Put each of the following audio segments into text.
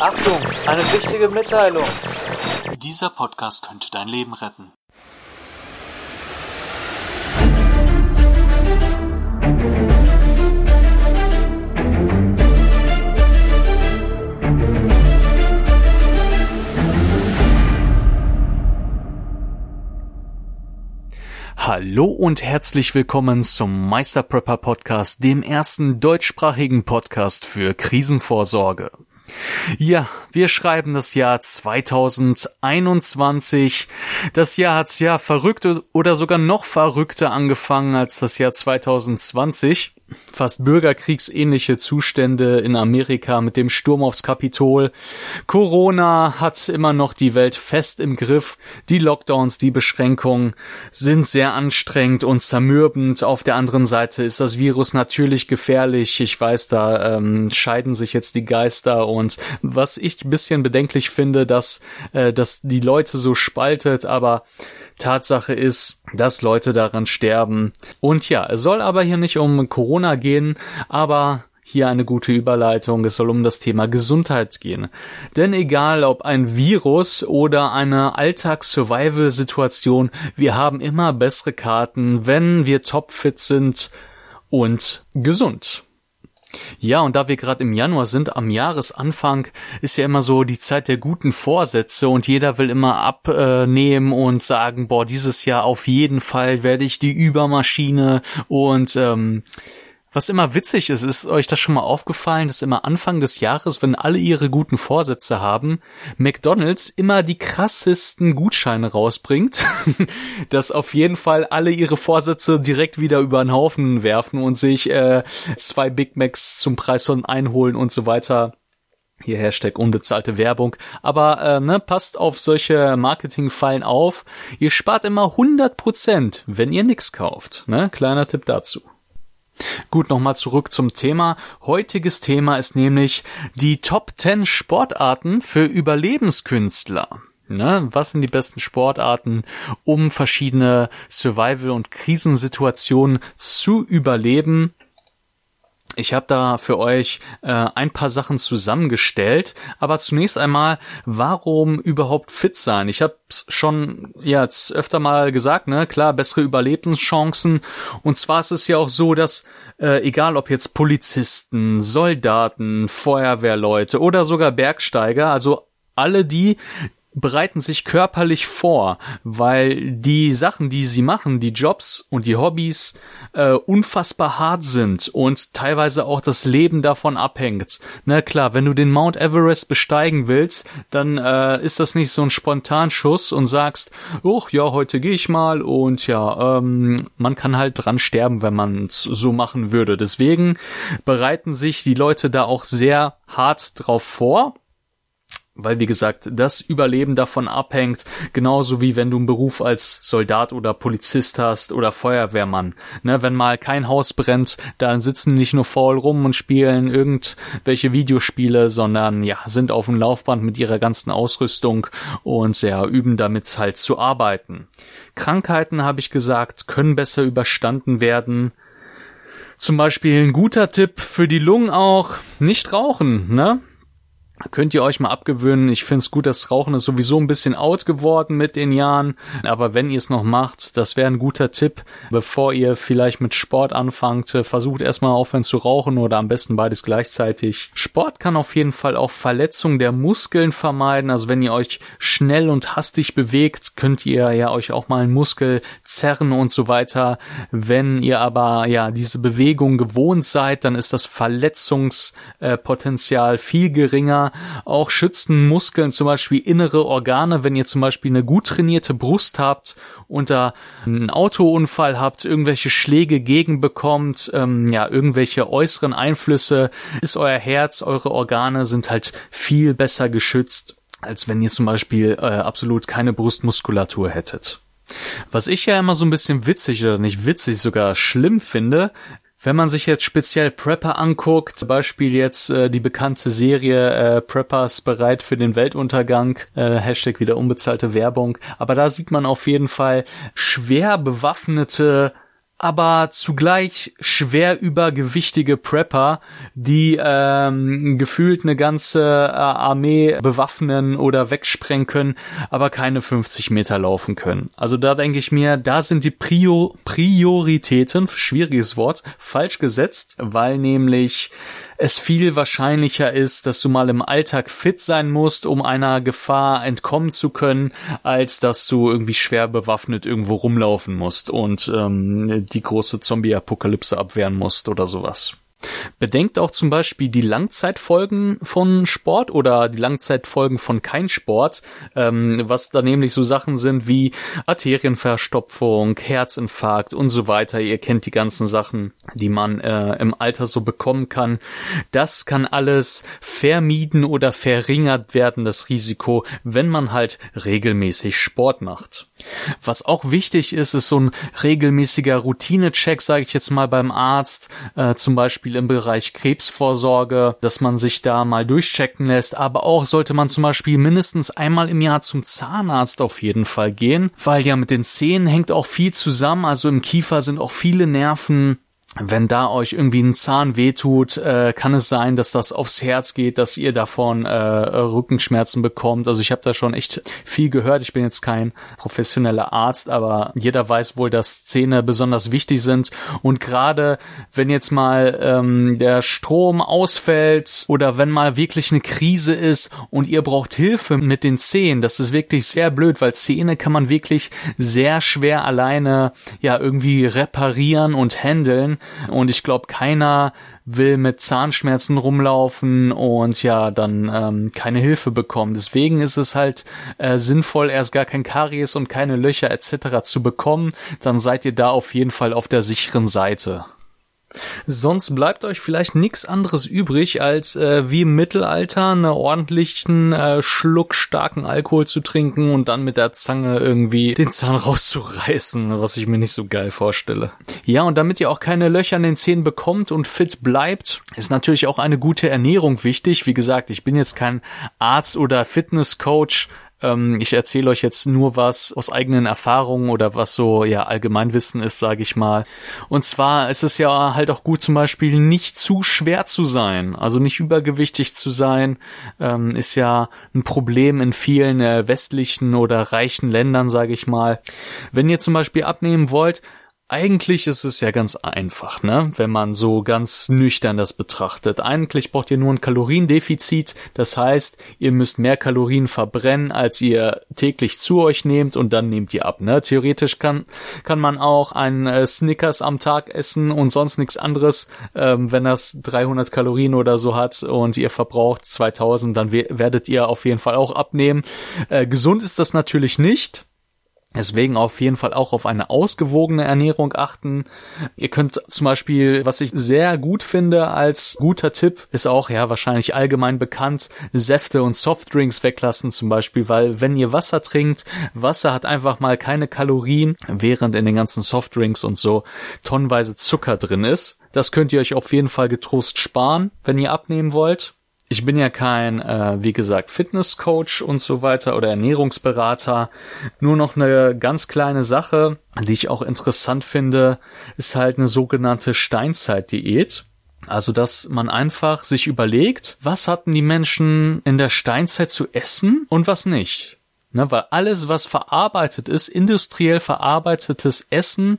Achtung, eine wichtige Mitteilung. Dieser Podcast könnte dein Leben retten. Hallo und herzlich willkommen zum Meister Prepper Podcast, dem ersten deutschsprachigen Podcast für Krisenvorsorge. Ja, wir schreiben das Jahr 2021. Das Jahr hat ja verrückte oder sogar noch verrückter angefangen als das Jahr 2020 fast bürgerkriegsähnliche Zustände in Amerika mit dem Sturm aufs Kapitol. Corona hat immer noch die Welt fest im Griff. Die Lockdowns, die Beschränkungen sind sehr anstrengend und zermürbend. Auf der anderen Seite ist das Virus natürlich gefährlich. Ich weiß, da ähm, scheiden sich jetzt die Geister und was ich ein bisschen bedenklich finde, dass, äh, dass die Leute so spaltet, aber Tatsache ist, dass Leute daran sterben. Und ja, es soll aber hier nicht um Corona gehen, aber hier eine gute Überleitung. Es soll um das Thema Gesundheit gehen. Denn egal ob ein Virus oder eine Alltags-Survival-Situation, wir haben immer bessere Karten, wenn wir topfit sind und gesund. Ja, und da wir gerade im Januar sind, am Jahresanfang ist ja immer so die Zeit der guten Vorsätze und jeder will immer abnehmen und sagen, boah, dieses Jahr auf jeden Fall werde ich die Übermaschine und ähm, was immer witzig ist, ist euch das schon mal aufgefallen, dass immer Anfang des Jahres, wenn alle ihre guten Vorsätze haben, McDonald's immer die krassesten Gutscheine rausbringt, dass auf jeden Fall alle ihre Vorsätze direkt wieder über den Haufen werfen und sich äh, zwei Big Macs zum Preis von einholen und so weiter. Hier Hashtag unbezahlte Werbung. Aber äh, ne, passt auf solche Marketingfallen auf. Ihr spart immer 100%, wenn ihr nix kauft. Ne? Kleiner Tipp dazu. Gut, nochmal zurück zum Thema. Heutiges Thema ist nämlich die Top 10 Sportarten für Überlebenskünstler. Ne, was sind die besten Sportarten, um verschiedene Survival- und Krisensituationen zu überleben? Ich habe da für euch äh, ein paar Sachen zusammengestellt, aber zunächst einmal, warum überhaupt fit sein? Ich habe schon ja, jetzt öfter mal gesagt, ne, klar, bessere Überlebenschancen. Und zwar ist es ja auch so, dass äh, egal ob jetzt Polizisten, Soldaten, Feuerwehrleute oder sogar Bergsteiger, also alle die, bereiten sich körperlich vor, weil die Sachen, die sie machen, die Jobs und die Hobbys äh, unfassbar hart sind und teilweise auch das Leben davon abhängt. Na klar, wenn du den Mount Everest besteigen willst, dann äh, ist das nicht so ein Spontanschuss und sagst, oh ja, heute gehe ich mal und ja, ähm, man kann halt dran sterben, wenn man so machen würde. Deswegen bereiten sich die Leute da auch sehr hart drauf vor weil wie gesagt, das Überleben davon abhängt, genauso wie wenn du einen Beruf als Soldat oder Polizist hast oder Feuerwehrmann. Ne, wenn mal kein Haus brennt, dann sitzen nicht nur faul rum und spielen irgendwelche Videospiele, sondern ja, sind auf dem Laufband mit ihrer ganzen Ausrüstung und ja, üben damit halt zu arbeiten. Krankheiten, habe ich gesagt, können besser überstanden werden. Zum Beispiel ein guter Tipp für die Lungen auch, nicht rauchen, ne? Könnt ihr euch mal abgewöhnen. Ich finde es gut, das Rauchen ist sowieso ein bisschen out geworden mit den Jahren. Aber wenn ihr es noch macht, das wäre ein guter Tipp, bevor ihr vielleicht mit Sport anfangt. Versucht erstmal aufhören zu rauchen oder am besten beides gleichzeitig. Sport kann auf jeden Fall auch Verletzungen der Muskeln vermeiden. Also wenn ihr euch schnell und hastig bewegt, könnt ihr ja euch auch mal einen Muskel zerren und so weiter. Wenn ihr aber ja diese Bewegung gewohnt seid, dann ist das Verletzungspotenzial viel geringer auch schützen Muskeln, zum Beispiel innere Organe, wenn ihr zum Beispiel eine gut trainierte Brust habt da einen Autounfall habt, irgendwelche Schläge gegenbekommt, ähm, ja, irgendwelche äußeren Einflüsse, ist euer Herz, eure Organe sind halt viel besser geschützt, als wenn ihr zum Beispiel äh, absolut keine Brustmuskulatur hättet. Was ich ja immer so ein bisschen witzig oder nicht witzig, sogar schlimm finde, wenn man sich jetzt speziell Prepper anguckt, zum Beispiel jetzt äh, die bekannte Serie äh, Preppers bereit für den Weltuntergang, äh, Hashtag wieder unbezahlte Werbung, aber da sieht man auf jeden Fall schwer bewaffnete aber zugleich schwer übergewichtige Prepper, die ähm, gefühlt eine ganze äh, Armee bewaffnen oder wegsprengen können, aber keine 50 Meter laufen können. Also da denke ich mir, da sind die Prio Prioritäten, schwieriges Wort, falsch gesetzt, weil nämlich es viel wahrscheinlicher ist, dass du mal im Alltag fit sein musst, um einer Gefahr entkommen zu können, als dass du irgendwie schwer bewaffnet irgendwo rumlaufen musst und ähm, die große Zombie-Apokalypse abwehren musst oder sowas. Bedenkt auch zum Beispiel die Langzeitfolgen von Sport oder die Langzeitfolgen von kein Sport, ähm, was da nämlich so Sachen sind wie Arterienverstopfung, Herzinfarkt und so weiter. Ihr kennt die ganzen Sachen, die man äh, im Alter so bekommen kann. Das kann alles vermieden oder verringert werden, das Risiko, wenn man halt regelmäßig Sport macht. Was auch wichtig ist, ist so ein regelmäßiger Routinecheck, sage ich jetzt mal beim Arzt, äh, zum Beispiel im Bereich Krebsvorsorge, dass man sich da mal durchchecken lässt. Aber auch sollte man zum Beispiel mindestens einmal im Jahr zum Zahnarzt auf jeden Fall gehen, weil ja mit den Zähnen hängt auch viel zusammen. Also im Kiefer sind auch viele Nerven wenn da euch irgendwie ein Zahn wehtut, äh, kann es sein, dass das aufs Herz geht, dass ihr davon äh, Rückenschmerzen bekommt. Also ich habe da schon echt viel gehört. Ich bin jetzt kein professioneller Arzt, aber jeder weiß wohl, dass Zähne besonders wichtig sind. Und gerade wenn jetzt mal ähm, der Strom ausfällt oder wenn mal wirklich eine Krise ist und ihr braucht Hilfe mit den Zähnen, das ist wirklich sehr blöd, weil Zähne kann man wirklich sehr schwer alleine ja irgendwie reparieren und handeln. Und ich glaube, keiner will mit Zahnschmerzen rumlaufen und ja dann ähm, keine Hilfe bekommen. Deswegen ist es halt äh, sinnvoll, erst gar kein Karies und keine Löcher etc. zu bekommen. Dann seid ihr da auf jeden Fall auf der sicheren Seite. Sonst bleibt euch vielleicht nichts anderes übrig, als äh, wie im Mittelalter einen ordentlichen äh, Schluck starken Alkohol zu trinken und dann mit der Zange irgendwie den Zahn rauszureißen, was ich mir nicht so geil vorstelle. Ja, und damit ihr auch keine Löcher in den Zähnen bekommt und fit bleibt, ist natürlich auch eine gute Ernährung wichtig. Wie gesagt, ich bin jetzt kein Arzt oder Fitnesscoach, ähm, ich erzähle euch jetzt nur was aus eigenen Erfahrungen oder was so ja Allgemeinwissen ist, sage ich mal. Und zwar ist es ja halt auch gut zum Beispiel nicht zu schwer zu sein, also nicht übergewichtig zu sein, ähm, ist ja ein Problem in vielen äh, westlichen oder reichen Ländern, sage ich mal. Wenn ihr zum Beispiel abnehmen wollt, eigentlich ist es ja ganz einfach, ne? Wenn man so ganz nüchtern das betrachtet. Eigentlich braucht ihr nur ein Kaloriendefizit. Das heißt, ihr müsst mehr Kalorien verbrennen, als ihr täglich zu euch nehmt und dann nehmt ihr ab, ne? Theoretisch kann, kann man auch einen äh, Snickers am Tag essen und sonst nichts anderes. Ähm, wenn das 300 Kalorien oder so hat und ihr verbraucht 2000, dann werdet ihr auf jeden Fall auch abnehmen. Äh, gesund ist das natürlich nicht. Deswegen auf jeden Fall auch auf eine ausgewogene Ernährung achten. Ihr könnt zum Beispiel, was ich sehr gut finde als guter Tipp, ist auch ja wahrscheinlich allgemein bekannt, Säfte und Softdrinks weglassen zum Beispiel, weil wenn ihr Wasser trinkt, Wasser hat einfach mal keine Kalorien, während in den ganzen Softdrinks und so tonnenweise Zucker drin ist. Das könnt ihr euch auf jeden Fall getrost sparen, wenn ihr abnehmen wollt ich bin ja kein, äh, wie gesagt, Fitnesscoach und so weiter oder Ernährungsberater. Nur noch eine ganz kleine Sache, die ich auch interessant finde, ist halt eine sogenannte Steinzeitdiät. Also, dass man einfach sich überlegt, was hatten die Menschen in der Steinzeit zu essen und was nicht. Ne, weil alles, was verarbeitet ist, industriell verarbeitetes Essen,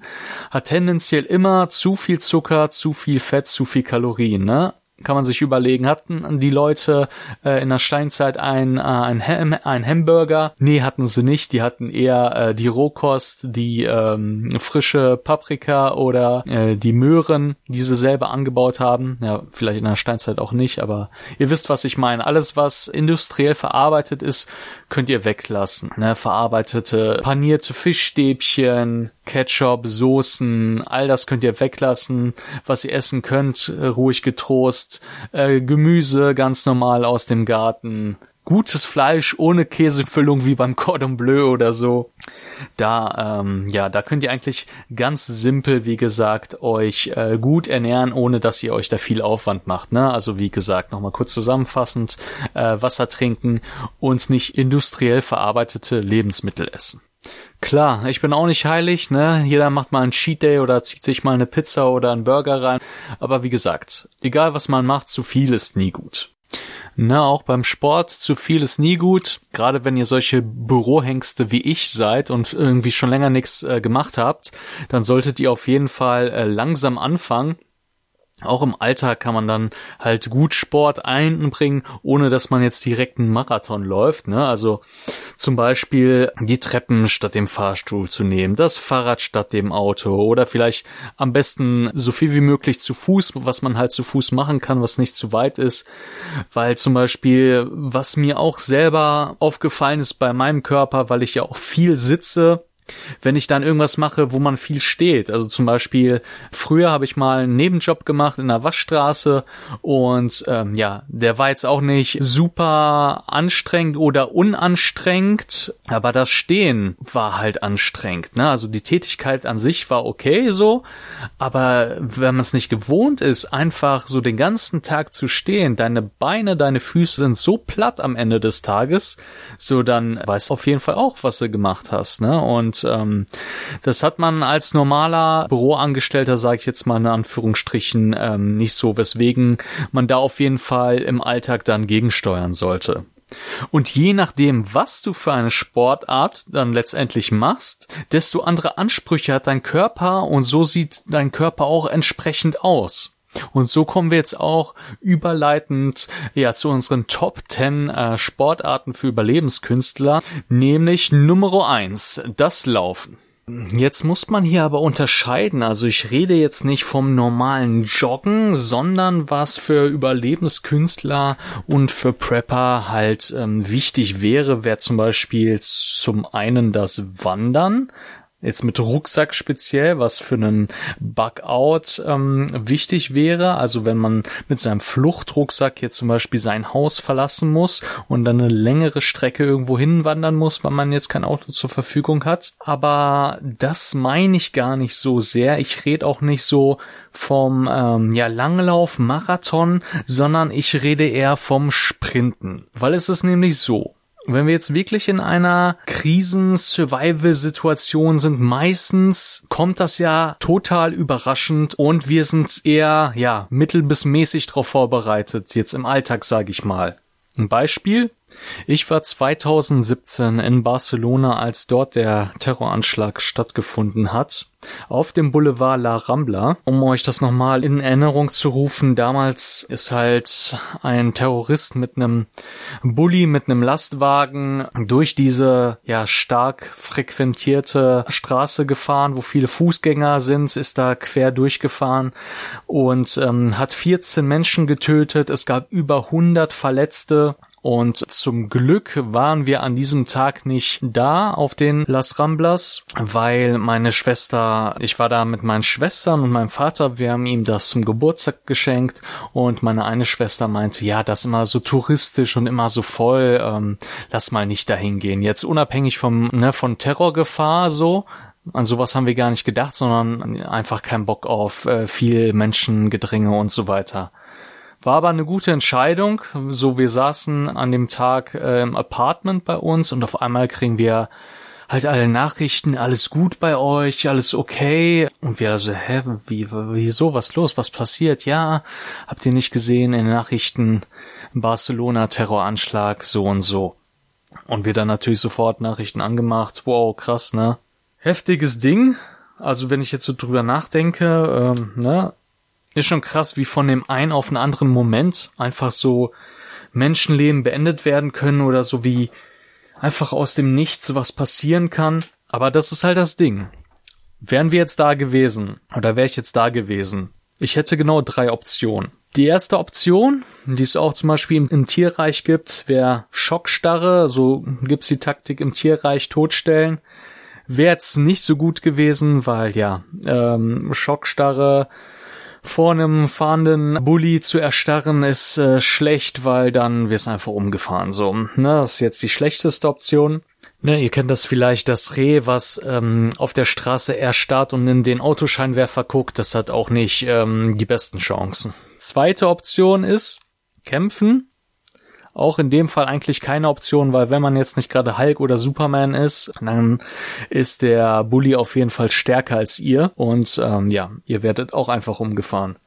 hat tendenziell immer zu viel Zucker, zu viel Fett, zu viel Kalorien. Ne? Kann man sich überlegen, hatten die Leute äh, in der Steinzeit ein, äh, ein, Ham, ein Hamburger? Nee, hatten sie nicht. Die hatten eher äh, die Rohkost, die ähm, frische Paprika oder äh, die Möhren, die sie selber angebaut haben. Ja, vielleicht in der Steinzeit auch nicht, aber ihr wisst, was ich meine. Alles, was industriell verarbeitet ist, könnt ihr weglassen. Ne? Verarbeitete, panierte Fischstäbchen, Ketchup, Soßen, all das könnt ihr weglassen, was ihr essen könnt, äh, ruhig getrost, äh, Gemüse ganz normal aus dem Garten, gutes Fleisch ohne Käsefüllung wie beim Cordon Bleu oder so. Da, ähm, ja, da könnt ihr eigentlich ganz simpel, wie gesagt, euch äh, gut ernähren, ohne dass ihr euch da viel Aufwand macht. Ne? Also wie gesagt, nochmal kurz zusammenfassend, äh, Wasser trinken und nicht industriell verarbeitete Lebensmittel essen. Klar, ich bin auch nicht heilig, ne? Jeder macht mal einen Cheat Day oder zieht sich mal eine Pizza oder einen Burger rein. Aber wie gesagt, egal was man macht, zu viel ist nie gut. Na, auch beim Sport zu viel ist nie gut. Gerade wenn ihr solche Bürohengste wie ich seid und irgendwie schon länger nichts äh, gemacht habt, dann solltet ihr auf jeden Fall äh, langsam anfangen auch im Alltag kann man dann halt gut Sport einbringen, ohne dass man jetzt direkt einen Marathon läuft. Ne? Also zum Beispiel die Treppen statt dem Fahrstuhl zu nehmen, das Fahrrad statt dem Auto oder vielleicht am besten so viel wie möglich zu Fuß, was man halt zu Fuß machen kann, was nicht zu weit ist. Weil zum Beispiel, was mir auch selber aufgefallen ist bei meinem Körper, weil ich ja auch viel sitze, wenn ich dann irgendwas mache, wo man viel steht. Also zum Beispiel, früher habe ich mal einen Nebenjob gemacht in der Waschstraße und ähm, ja, der war jetzt auch nicht super anstrengend oder unanstrengend, aber das Stehen war halt anstrengend. Ne? Also die Tätigkeit an sich war okay so, aber wenn man es nicht gewohnt ist, einfach so den ganzen Tag zu stehen, deine Beine, deine Füße sind so platt am Ende des Tages, so dann weißt du auf jeden Fall auch, was du gemacht hast. Ne? Und ähm, das hat man als normaler Büroangestellter, sage ich jetzt mal in Anführungsstrichen, ähm, nicht so, weswegen man da auf jeden Fall im Alltag dann gegensteuern sollte. Und je nachdem, was du für eine Sportart dann letztendlich machst, desto andere Ansprüche hat dein Körper und so sieht dein Körper auch entsprechend aus. Und so kommen wir jetzt auch überleitend ja zu unseren Top 10 äh, Sportarten für Überlebenskünstler, nämlich Nummer 1, das Laufen. Jetzt muss man hier aber unterscheiden. Also ich rede jetzt nicht vom normalen Joggen, sondern was für Überlebenskünstler und für Prepper halt ähm, wichtig wäre, wäre zum Beispiel zum einen das Wandern. Jetzt mit Rucksack speziell, was für einen Bugout ähm, wichtig wäre. Also wenn man mit seinem Fluchtrucksack jetzt zum Beispiel sein Haus verlassen muss und dann eine längere Strecke irgendwo hinwandern muss, weil man jetzt kein Auto zur Verfügung hat. Aber das meine ich gar nicht so sehr. Ich rede auch nicht so vom ähm, ja, Langlauf, Marathon, sondern ich rede eher vom Sprinten. Weil es ist nämlich so, wenn wir jetzt wirklich in einer Krisen-Survival-Situation sind, meistens kommt das ja total überraschend und wir sind eher, ja, mittel bis mäßig darauf vorbereitet, jetzt im Alltag, sage ich mal. Ein Beispiel, ich war 2017 in Barcelona, als dort der Terroranschlag stattgefunden hat. Auf dem Boulevard La Rambla. Um euch das nochmal in Erinnerung zu rufen, damals ist halt ein Terrorist mit einem Bulli, mit einem Lastwagen durch diese ja stark frequentierte Straße gefahren, wo viele Fußgänger sind, ist da quer durchgefahren und ähm, hat 14 Menschen getötet. Es gab über 100 Verletzte und zum Glück waren wir an diesem Tag nicht da auf den Las Ramblas, weil meine Schwester, ich war da mit meinen Schwestern und meinem Vater, wir haben ihm das zum Geburtstag geschenkt und meine eine Schwester meinte, ja, das ist immer so touristisch und immer so voll, ähm, lass mal nicht dahin gehen. Jetzt unabhängig vom, ne, von Terrorgefahr so, an sowas haben wir gar nicht gedacht, sondern einfach keinen Bock auf äh, viel Menschengedränge und so weiter. War aber eine gute Entscheidung. So, wir saßen an dem Tag äh, im Apartment bei uns und auf einmal kriegen wir halt alle Nachrichten, alles gut bei euch, alles okay. Und wir also, hä, wie, wieso, was los, was passiert? Ja, habt ihr nicht gesehen in den Nachrichten, Barcelona Terroranschlag, so und so. Und wir dann natürlich sofort Nachrichten angemacht, wow, krass, ne? Heftiges Ding. Also wenn ich jetzt so drüber nachdenke, ähm, ne, ist schon krass, wie von dem einen auf den anderen Moment einfach so Menschenleben beendet werden können oder so wie einfach aus dem Nichts was passieren kann. Aber das ist halt das Ding. Wären wir jetzt da gewesen oder wäre ich jetzt da gewesen? Ich hätte genau drei Optionen. Die erste Option, die es auch zum Beispiel im, im Tierreich gibt, wäre Schockstarre. So gibt's die Taktik im Tierreich totstellen. Wäre jetzt nicht so gut gewesen, weil ja, ähm, Schockstarre vor einem fahrenden Bulli zu erstarren ist äh, schlecht, weil dann wirst einfach umgefahren. So, ne, das ist jetzt die schlechteste Option. Ne, ihr kennt das vielleicht, das Reh, was ähm, auf der Straße erstarrt und in den Autoscheinwerfer guckt, das hat auch nicht ähm, die besten Chancen. Zweite Option ist kämpfen. Auch in dem Fall eigentlich keine Option, weil wenn man jetzt nicht gerade Hulk oder Superman ist, dann ist der Bully auf jeden Fall stärker als ihr und ähm, ja, ihr werdet auch einfach umgefahren.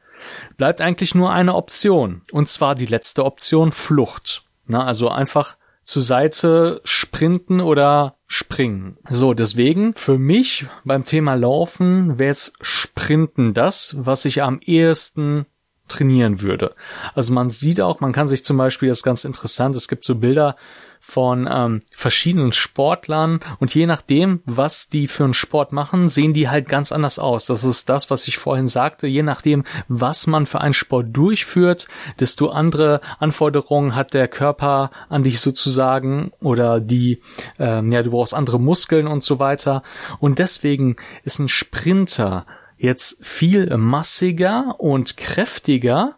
Bleibt eigentlich nur eine Option und zwar die letzte Option Flucht. Na, also einfach zur Seite sprinten oder springen. So, deswegen für mich beim Thema Laufen wäre jetzt Sprinten das, was ich am ehesten trainieren würde. Also man sieht auch, man kann sich zum Beispiel, das ist ganz interessant, es gibt so Bilder von ähm, verschiedenen Sportlern und je nachdem, was die für einen Sport machen, sehen die halt ganz anders aus. Das ist das, was ich vorhin sagte. Je nachdem, was man für einen Sport durchführt, desto andere Anforderungen hat der Körper an dich sozusagen oder die, ähm, ja, du brauchst andere Muskeln und so weiter. Und deswegen ist ein Sprinter jetzt viel massiger und kräftiger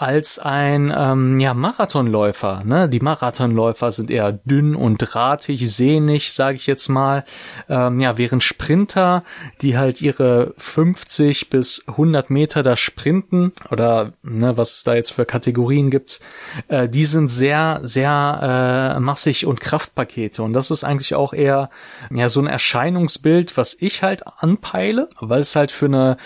als ein ähm, ja, Marathonläufer. Ne? Die Marathonläufer sind eher dünn und drahtig, sehnig, sage ich jetzt mal. Ähm, ja, während Sprinter, die halt ihre 50 bis 100 Meter da sprinten oder ne, was es da jetzt für Kategorien gibt, äh, die sind sehr, sehr äh, massig und Kraftpakete. Und das ist eigentlich auch eher ja so ein Erscheinungsbild, was ich halt anpeile, weil es halt für eine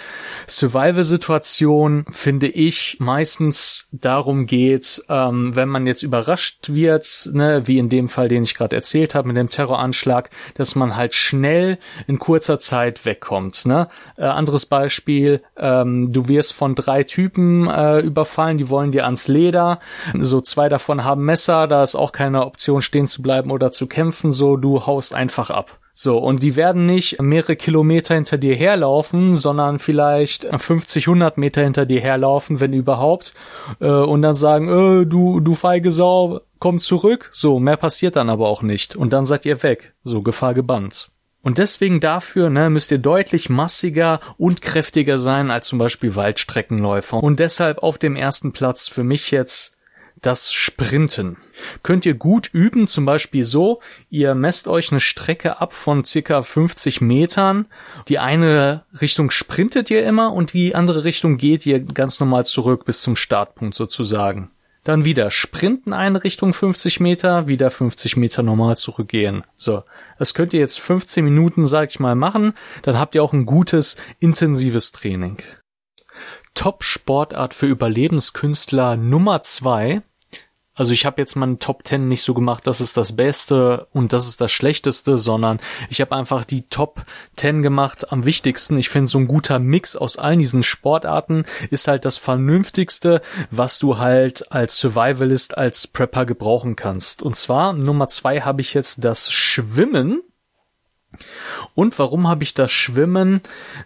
Survival-Situation, finde ich, meistens darum geht, ähm, wenn man jetzt überrascht wird, ne, wie in dem Fall, den ich gerade erzählt habe mit dem Terroranschlag, dass man halt schnell in kurzer Zeit wegkommt. Ne? Äh, anderes Beispiel, ähm, du wirst von drei Typen äh, überfallen, die wollen dir ans Leder. So zwei davon haben Messer, da ist auch keine Option stehen zu bleiben oder zu kämpfen. So du haust einfach ab. So, und die werden nicht mehrere Kilometer hinter dir herlaufen, sondern vielleicht 50, 100 Meter hinter dir herlaufen, wenn überhaupt, äh, und dann sagen, äh, du, du feige Sau, komm zurück. So, mehr passiert dann aber auch nicht. Und dann seid ihr weg. So, Gefahr gebannt. Und deswegen dafür ne, müsst ihr deutlich massiger und kräftiger sein als zum Beispiel Waldstreckenläufer. Und deshalb auf dem ersten Platz für mich jetzt das Sprinten. Könnt ihr gut üben, zum Beispiel so, ihr messt euch eine Strecke ab von circa 50 Metern. Die eine Richtung sprintet ihr immer und die andere Richtung geht ihr ganz normal zurück bis zum Startpunkt sozusagen. Dann wieder sprinten eine Richtung 50 Meter, wieder 50 Meter normal zurückgehen. So. Das könnt ihr jetzt 15 Minuten, sag ich mal, machen. Dann habt ihr auch ein gutes, intensives Training. Top-Sportart für Überlebenskünstler Nummer zwei. Also ich habe jetzt meine Top 10 nicht so gemacht, das ist das Beste und das ist das Schlechteste, sondern ich habe einfach die Top 10 gemacht am wichtigsten. Ich finde, so ein guter Mix aus allen diesen Sportarten ist halt das Vernünftigste, was du halt als Survivalist, als Prepper gebrauchen kannst. Und zwar Nummer zwei habe ich jetzt das Schwimmen. Und warum habe ich das Schwimmen?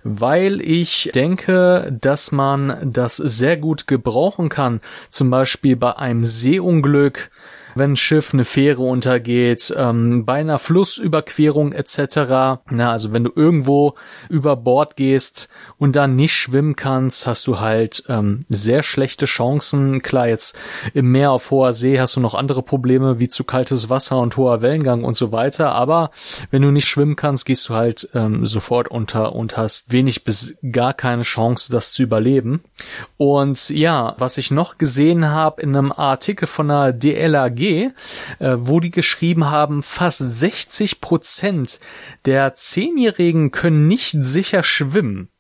Weil ich denke, dass man das sehr gut gebrauchen kann. Zum Beispiel bei einem Seeunglück wenn ein Schiff, eine Fähre untergeht, ähm, bei einer Flussüberquerung etc. Na, also wenn du irgendwo über Bord gehst und dann nicht schwimmen kannst, hast du halt ähm, sehr schlechte Chancen. Klar, jetzt im Meer auf hoher See hast du noch andere Probleme wie zu kaltes Wasser und hoher Wellengang und so weiter. Aber wenn du nicht schwimmen kannst, gehst du halt ähm, sofort unter und hast wenig bis gar keine Chance, das zu überleben. Und ja, was ich noch gesehen habe in einem Artikel von der DLAG, äh, wo die geschrieben haben, fast 60 Prozent der Zehnjährigen können nicht sicher schwimmen.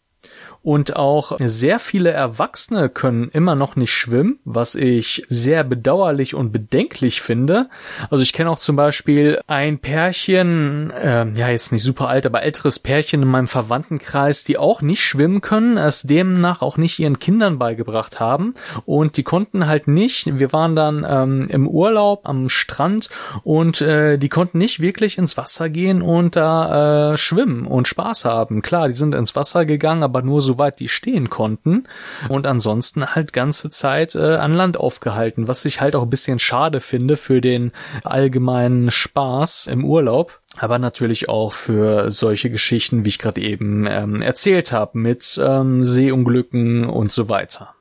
Und auch sehr viele Erwachsene können immer noch nicht schwimmen, was ich sehr bedauerlich und bedenklich finde. Also ich kenne auch zum Beispiel ein Pärchen, äh, ja jetzt nicht super alt, aber älteres Pärchen in meinem Verwandtenkreis, die auch nicht schwimmen können, es demnach auch nicht ihren Kindern beigebracht haben. Und die konnten halt nicht, wir waren dann ähm, im Urlaub am Strand und äh, die konnten nicht wirklich ins Wasser gehen und da äh, schwimmen und Spaß haben. Klar, die sind ins Wasser gegangen, aber nur so soweit die stehen konnten und ansonsten halt ganze Zeit äh, an Land aufgehalten, was ich halt auch ein bisschen schade finde für den allgemeinen Spaß im Urlaub aber natürlich auch für solche Geschichten, wie ich gerade eben ähm, erzählt habe, mit ähm, Seeunglücken und so weiter.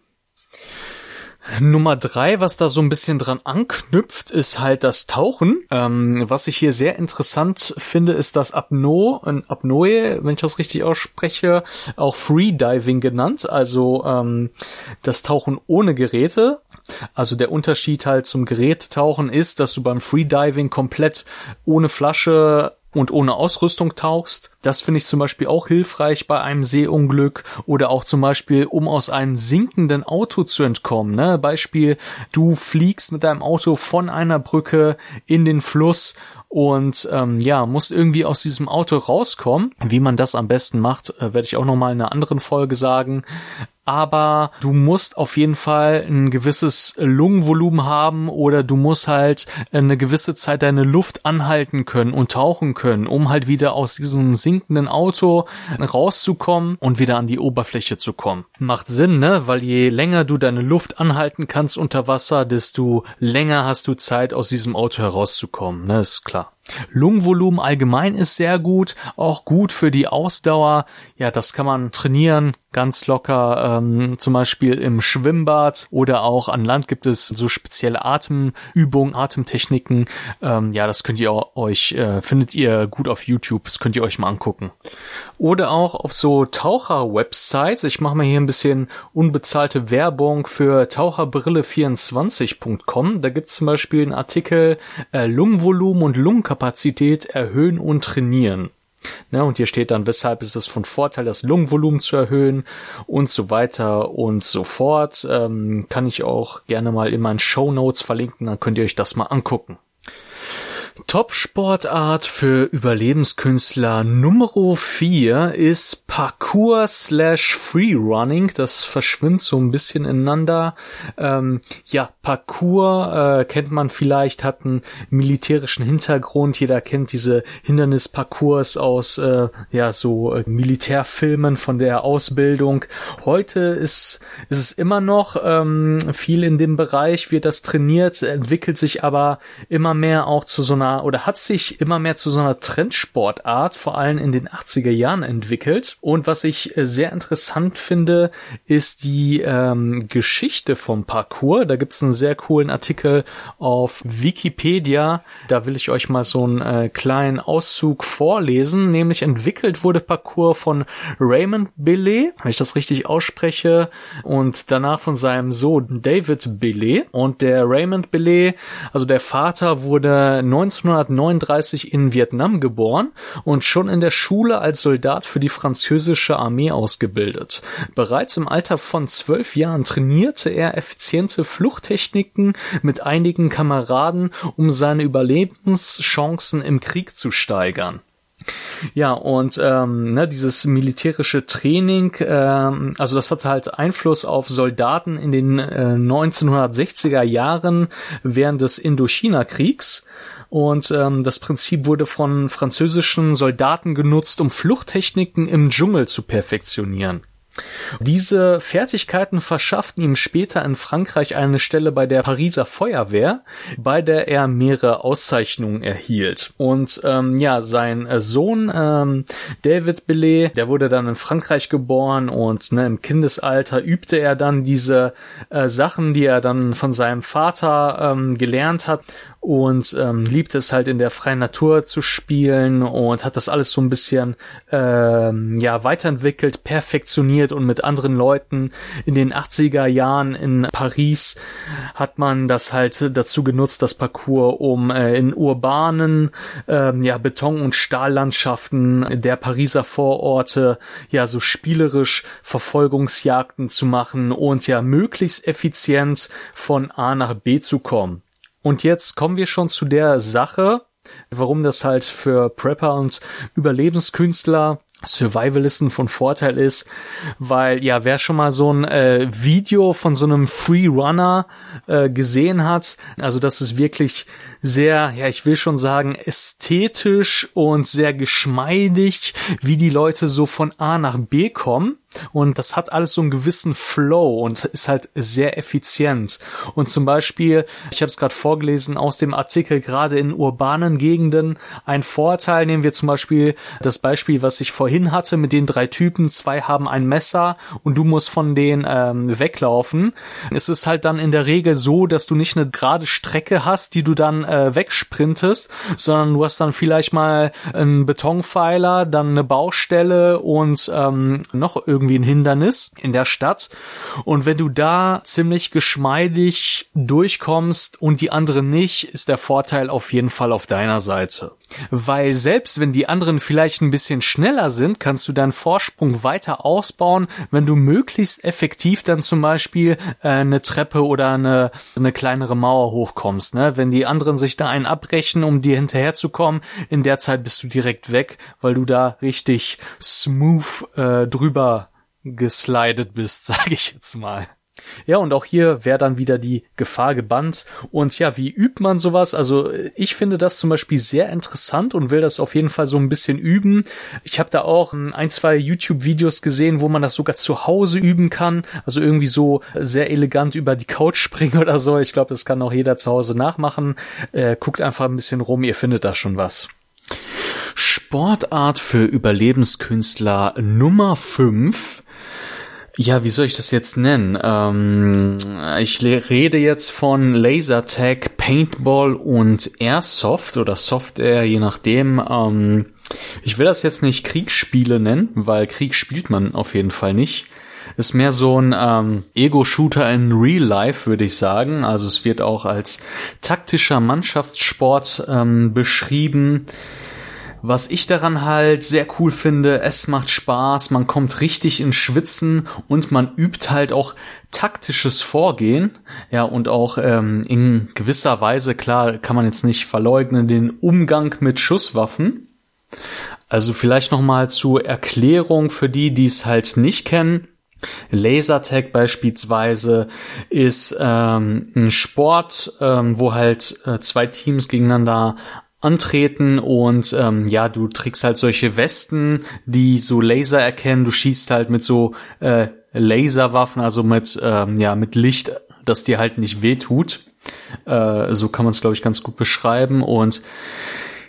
Nummer drei, was da so ein bisschen dran anknüpft, ist halt das Tauchen. Ähm, was ich hier sehr interessant finde, ist das Apnoe, Apnoe, wenn ich das richtig ausspreche, auch Freediving genannt, also ähm, das Tauchen ohne Geräte. Also der Unterschied halt zum Gerätetauchen ist, dass du beim Freediving komplett ohne Flasche und ohne Ausrüstung tauchst. Das finde ich zum Beispiel auch hilfreich bei einem Seeunglück oder auch zum Beispiel, um aus einem sinkenden Auto zu entkommen. Ne? Beispiel, du fliegst mit deinem Auto von einer Brücke in den Fluss und ähm, ja, musst irgendwie aus diesem Auto rauskommen. Wie man das am besten macht, äh, werde ich auch nochmal in einer anderen Folge sagen aber du musst auf jeden Fall ein gewisses Lungenvolumen haben oder du musst halt eine gewisse Zeit deine Luft anhalten können und tauchen können, um halt wieder aus diesem sinkenden Auto rauszukommen und wieder an die Oberfläche zu kommen. Macht Sinn, ne? Weil je länger du deine Luft anhalten kannst unter Wasser, desto länger hast du Zeit aus diesem Auto herauszukommen, ne? Ist klar. Lungenvolumen allgemein ist sehr gut, auch gut für die Ausdauer. Ja, das kann man trainieren, ganz locker, ähm, zum Beispiel im Schwimmbad oder auch an Land gibt es so spezielle Atemübungen, Atemtechniken. Ähm, ja, das könnt ihr euch, äh, findet ihr gut auf YouTube, das könnt ihr euch mal angucken. Oder auch auf so Taucher-Websites. Ich mache mal hier ein bisschen unbezahlte Werbung für Taucherbrille24.com. Da gibt's zum Beispiel einen Artikel äh, Lungenvolumen und Lungenkapazität erhöhen und trainieren. Ne, und hier steht dann, weshalb ist es von Vorteil, das Lungenvolumen zu erhöhen und so weiter und so fort. Ähm, kann ich auch gerne mal in meinen Show Notes verlinken, dann könnt ihr euch das mal angucken. Top-Sportart für Überlebenskünstler Nummer 4 ist Parkour slash Freerunning. Das verschwimmt so ein bisschen ineinander. Ähm, ja, Parkour äh, kennt man vielleicht, hat einen militärischen Hintergrund. Jeder kennt diese Hindernisparcours aus äh, ja so äh, Militärfilmen von der Ausbildung. Heute ist, ist es immer noch ähm, viel in dem Bereich, wird das trainiert, entwickelt sich aber immer mehr auch zu so einer einer oder hat sich immer mehr zu so einer Trendsportart, vor allem in den 80er Jahren entwickelt. Und was ich äh, sehr interessant finde, ist die ähm, Geschichte vom Parcours. Da gibt's einen sehr coolen Artikel auf Wikipedia. Da will ich euch mal so einen äh, kleinen Auszug vorlesen. Nämlich entwickelt wurde Parcours von Raymond Billet, wenn ich das richtig ausspreche, und danach von seinem Sohn David Billet. Und der Raymond Billet, also der Vater, wurde 19 1939 in Vietnam geboren und schon in der Schule als Soldat für die französische Armee ausgebildet. Bereits im Alter von zwölf Jahren trainierte er effiziente Fluchttechniken mit einigen Kameraden, um seine Überlebenschancen im Krieg zu steigern. Ja, und ähm, ne, dieses militärische Training, ähm, also das hatte halt Einfluss auf Soldaten in den äh, 1960er Jahren während des Indochina-Kriegs. Und ähm, das Prinzip wurde von französischen Soldaten genutzt, um Fluchttechniken im Dschungel zu perfektionieren. Diese Fertigkeiten verschafften ihm später in Frankreich eine Stelle bei der Pariser Feuerwehr, bei der er mehrere Auszeichnungen erhielt. Und ähm, ja, sein äh, Sohn ähm, David Billet, der wurde dann in Frankreich geboren und ne, im Kindesalter übte er dann diese äh, Sachen, die er dann von seinem Vater ähm, gelernt hat und ähm, liebt es halt in der freien Natur zu spielen und hat das alles so ein bisschen ähm, ja weiterentwickelt, perfektioniert und mit anderen Leuten in den 80er Jahren in Paris hat man das halt dazu genutzt, das Parcours, um äh, in urbanen ähm, ja Beton- und Stahllandschaften der Pariser Vororte ja so spielerisch Verfolgungsjagden zu machen und ja möglichst effizient von A nach B zu kommen. Und jetzt kommen wir schon zu der Sache, warum das halt für Prepper und Überlebenskünstler Survivalisten von Vorteil ist, weil ja, wer schon mal so ein äh, Video von so einem Free Runner äh, gesehen hat, also das ist wirklich sehr, ja, ich will schon sagen, ästhetisch und sehr geschmeidig, wie die Leute so von A nach B kommen. Und das hat alles so einen gewissen Flow und ist halt sehr effizient. Und zum Beispiel, ich habe es gerade vorgelesen aus dem Artikel, gerade in urbanen Gegenden ein Vorteil. Nehmen wir zum Beispiel das Beispiel, was ich vorhin hatte mit den drei Typen. Zwei haben ein Messer und du musst von denen ähm, weglaufen. Es ist halt dann in der Regel so, dass du nicht eine gerade Strecke hast, die du dann äh, wegsprintest, sondern du hast dann vielleicht mal einen Betonpfeiler, dann eine Baustelle und ähm, noch irgendwie ein Hindernis in der Stadt. Und wenn du da ziemlich geschmeidig durchkommst und die anderen nicht, ist der Vorteil auf jeden Fall auf deiner Seite. Weil selbst wenn die anderen vielleicht ein bisschen schneller sind, kannst du deinen Vorsprung weiter ausbauen, wenn du möglichst effektiv dann zum Beispiel äh, eine Treppe oder eine, eine kleinere Mauer hochkommst. Ne? Wenn die anderen sich da einen abbrechen, um dir hinterherzukommen, in der Zeit bist du direkt weg, weil du da richtig smooth äh, drüber geslidet bist, sage ich jetzt mal. Ja, und auch hier wäre dann wieder die Gefahr gebannt. Und ja, wie übt man sowas? Also ich finde das zum Beispiel sehr interessant und will das auf jeden Fall so ein bisschen üben. Ich habe da auch ein, zwei YouTube-Videos gesehen, wo man das sogar zu Hause üben kann. Also irgendwie so sehr elegant über die Couch springen oder so. Ich glaube, das kann auch jeder zu Hause nachmachen. Äh, guckt einfach ein bisschen rum, ihr findet da schon was. Sportart für Überlebenskünstler Nummer 5 ja, wie soll ich das jetzt nennen? Ähm, ich rede jetzt von Lasertag, Paintball und Airsoft oder Software, je nachdem. Ähm, ich will das jetzt nicht Kriegsspiele nennen, weil Krieg spielt man auf jeden Fall nicht. Ist mehr so ein ähm, Ego-Shooter in Real Life, würde ich sagen. Also es wird auch als taktischer Mannschaftssport ähm, beschrieben. Was ich daran halt sehr cool finde, es macht Spaß, man kommt richtig ins Schwitzen und man übt halt auch taktisches Vorgehen, ja, und auch ähm, in gewisser Weise, klar, kann man jetzt nicht verleugnen, den Umgang mit Schusswaffen. Also vielleicht nochmal zur Erklärung für die, die es halt nicht kennen. Lasertag beispielsweise ist ähm, ein Sport, ähm, wo halt äh, zwei Teams gegeneinander antreten und ähm, ja, du trägst halt solche Westen, die so Laser erkennen. Du schießt halt mit so äh, Laserwaffen, also mit ähm, ja mit Licht, das dir halt nicht wehtut. Äh, so kann man es glaube ich ganz gut beschreiben und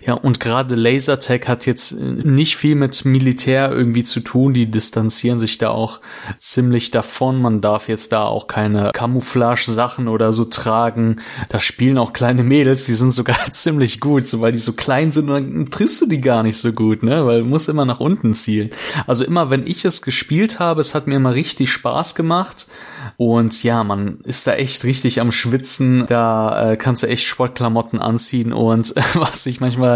ja, und gerade Lasertag hat jetzt nicht viel mit Militär irgendwie zu tun. Die distanzieren sich da auch ziemlich davon. Man darf jetzt da auch keine Camouflage-Sachen oder so tragen. Da spielen auch kleine Mädels, die sind sogar ziemlich gut, so weil die so klein sind und dann triffst du die gar nicht so gut, ne? Weil du musst immer nach unten zielen. Also immer, wenn ich es gespielt habe, es hat mir immer richtig Spaß gemacht. Und ja, man ist da echt richtig am Schwitzen. Da äh, kannst du echt Sportklamotten anziehen. Und äh, was ich manchmal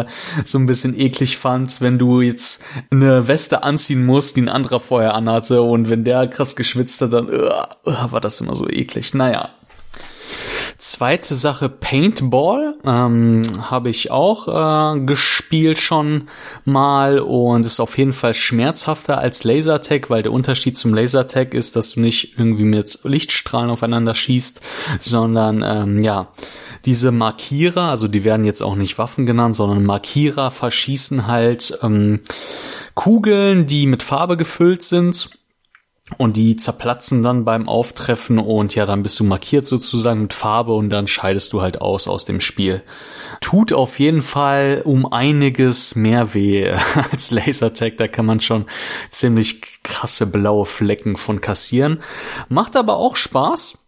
so ein bisschen eklig fand, wenn du jetzt eine Weste anziehen musst, die ein anderer vorher anhatte. Und wenn der krass geschwitzt hat, dann uh, uh, war das immer so eklig. Naja, Zweite Sache, Paintball, ähm, habe ich auch äh, gespielt schon mal und ist auf jeden Fall schmerzhafter als Lasertag, weil der Unterschied zum Lasertag ist, dass du nicht irgendwie mit Lichtstrahlen aufeinander schießt, sondern ähm, ja, diese Markierer, also die werden jetzt auch nicht Waffen genannt, sondern Markierer verschießen halt ähm, Kugeln, die mit Farbe gefüllt sind und die zerplatzen dann beim Auftreffen und ja, dann bist du markiert sozusagen mit Farbe und dann scheidest du halt aus aus dem Spiel. Tut auf jeden Fall um einiges mehr weh als Lasertag, da kann man schon ziemlich krasse blaue Flecken von kassieren. Macht aber auch Spaß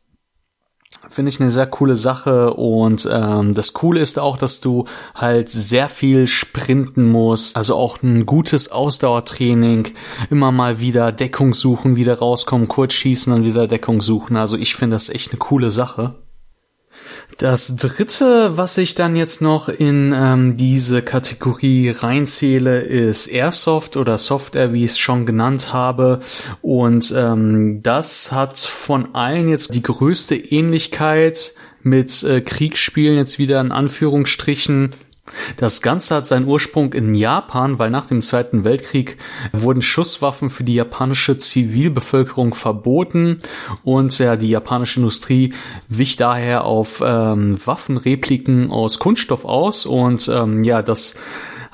finde ich eine sehr coole Sache und ähm, das Coole ist auch, dass du halt sehr viel sprinten musst, also auch ein gutes Ausdauertraining, immer mal wieder Deckung suchen, wieder rauskommen, kurz schießen, dann wieder Deckung suchen. Also ich finde das echt eine coole Sache. Das dritte, was ich dann jetzt noch in ähm, diese Kategorie reinzähle, ist Airsoft oder Software, wie ich es schon genannt habe. Und ähm, das hat von allen jetzt die größte Ähnlichkeit mit äh, Kriegsspielen jetzt wieder in Anführungsstrichen Das Ganze hat seinen Ursprung in Japan, weil nach dem Zweiten Weltkrieg wurden Schusswaffen für die japanische Zivilbevölkerung verboten und ja, die japanische Industrie wich daher auf ähm, Waffenrepliken aus Kunststoff aus und ähm, ja, das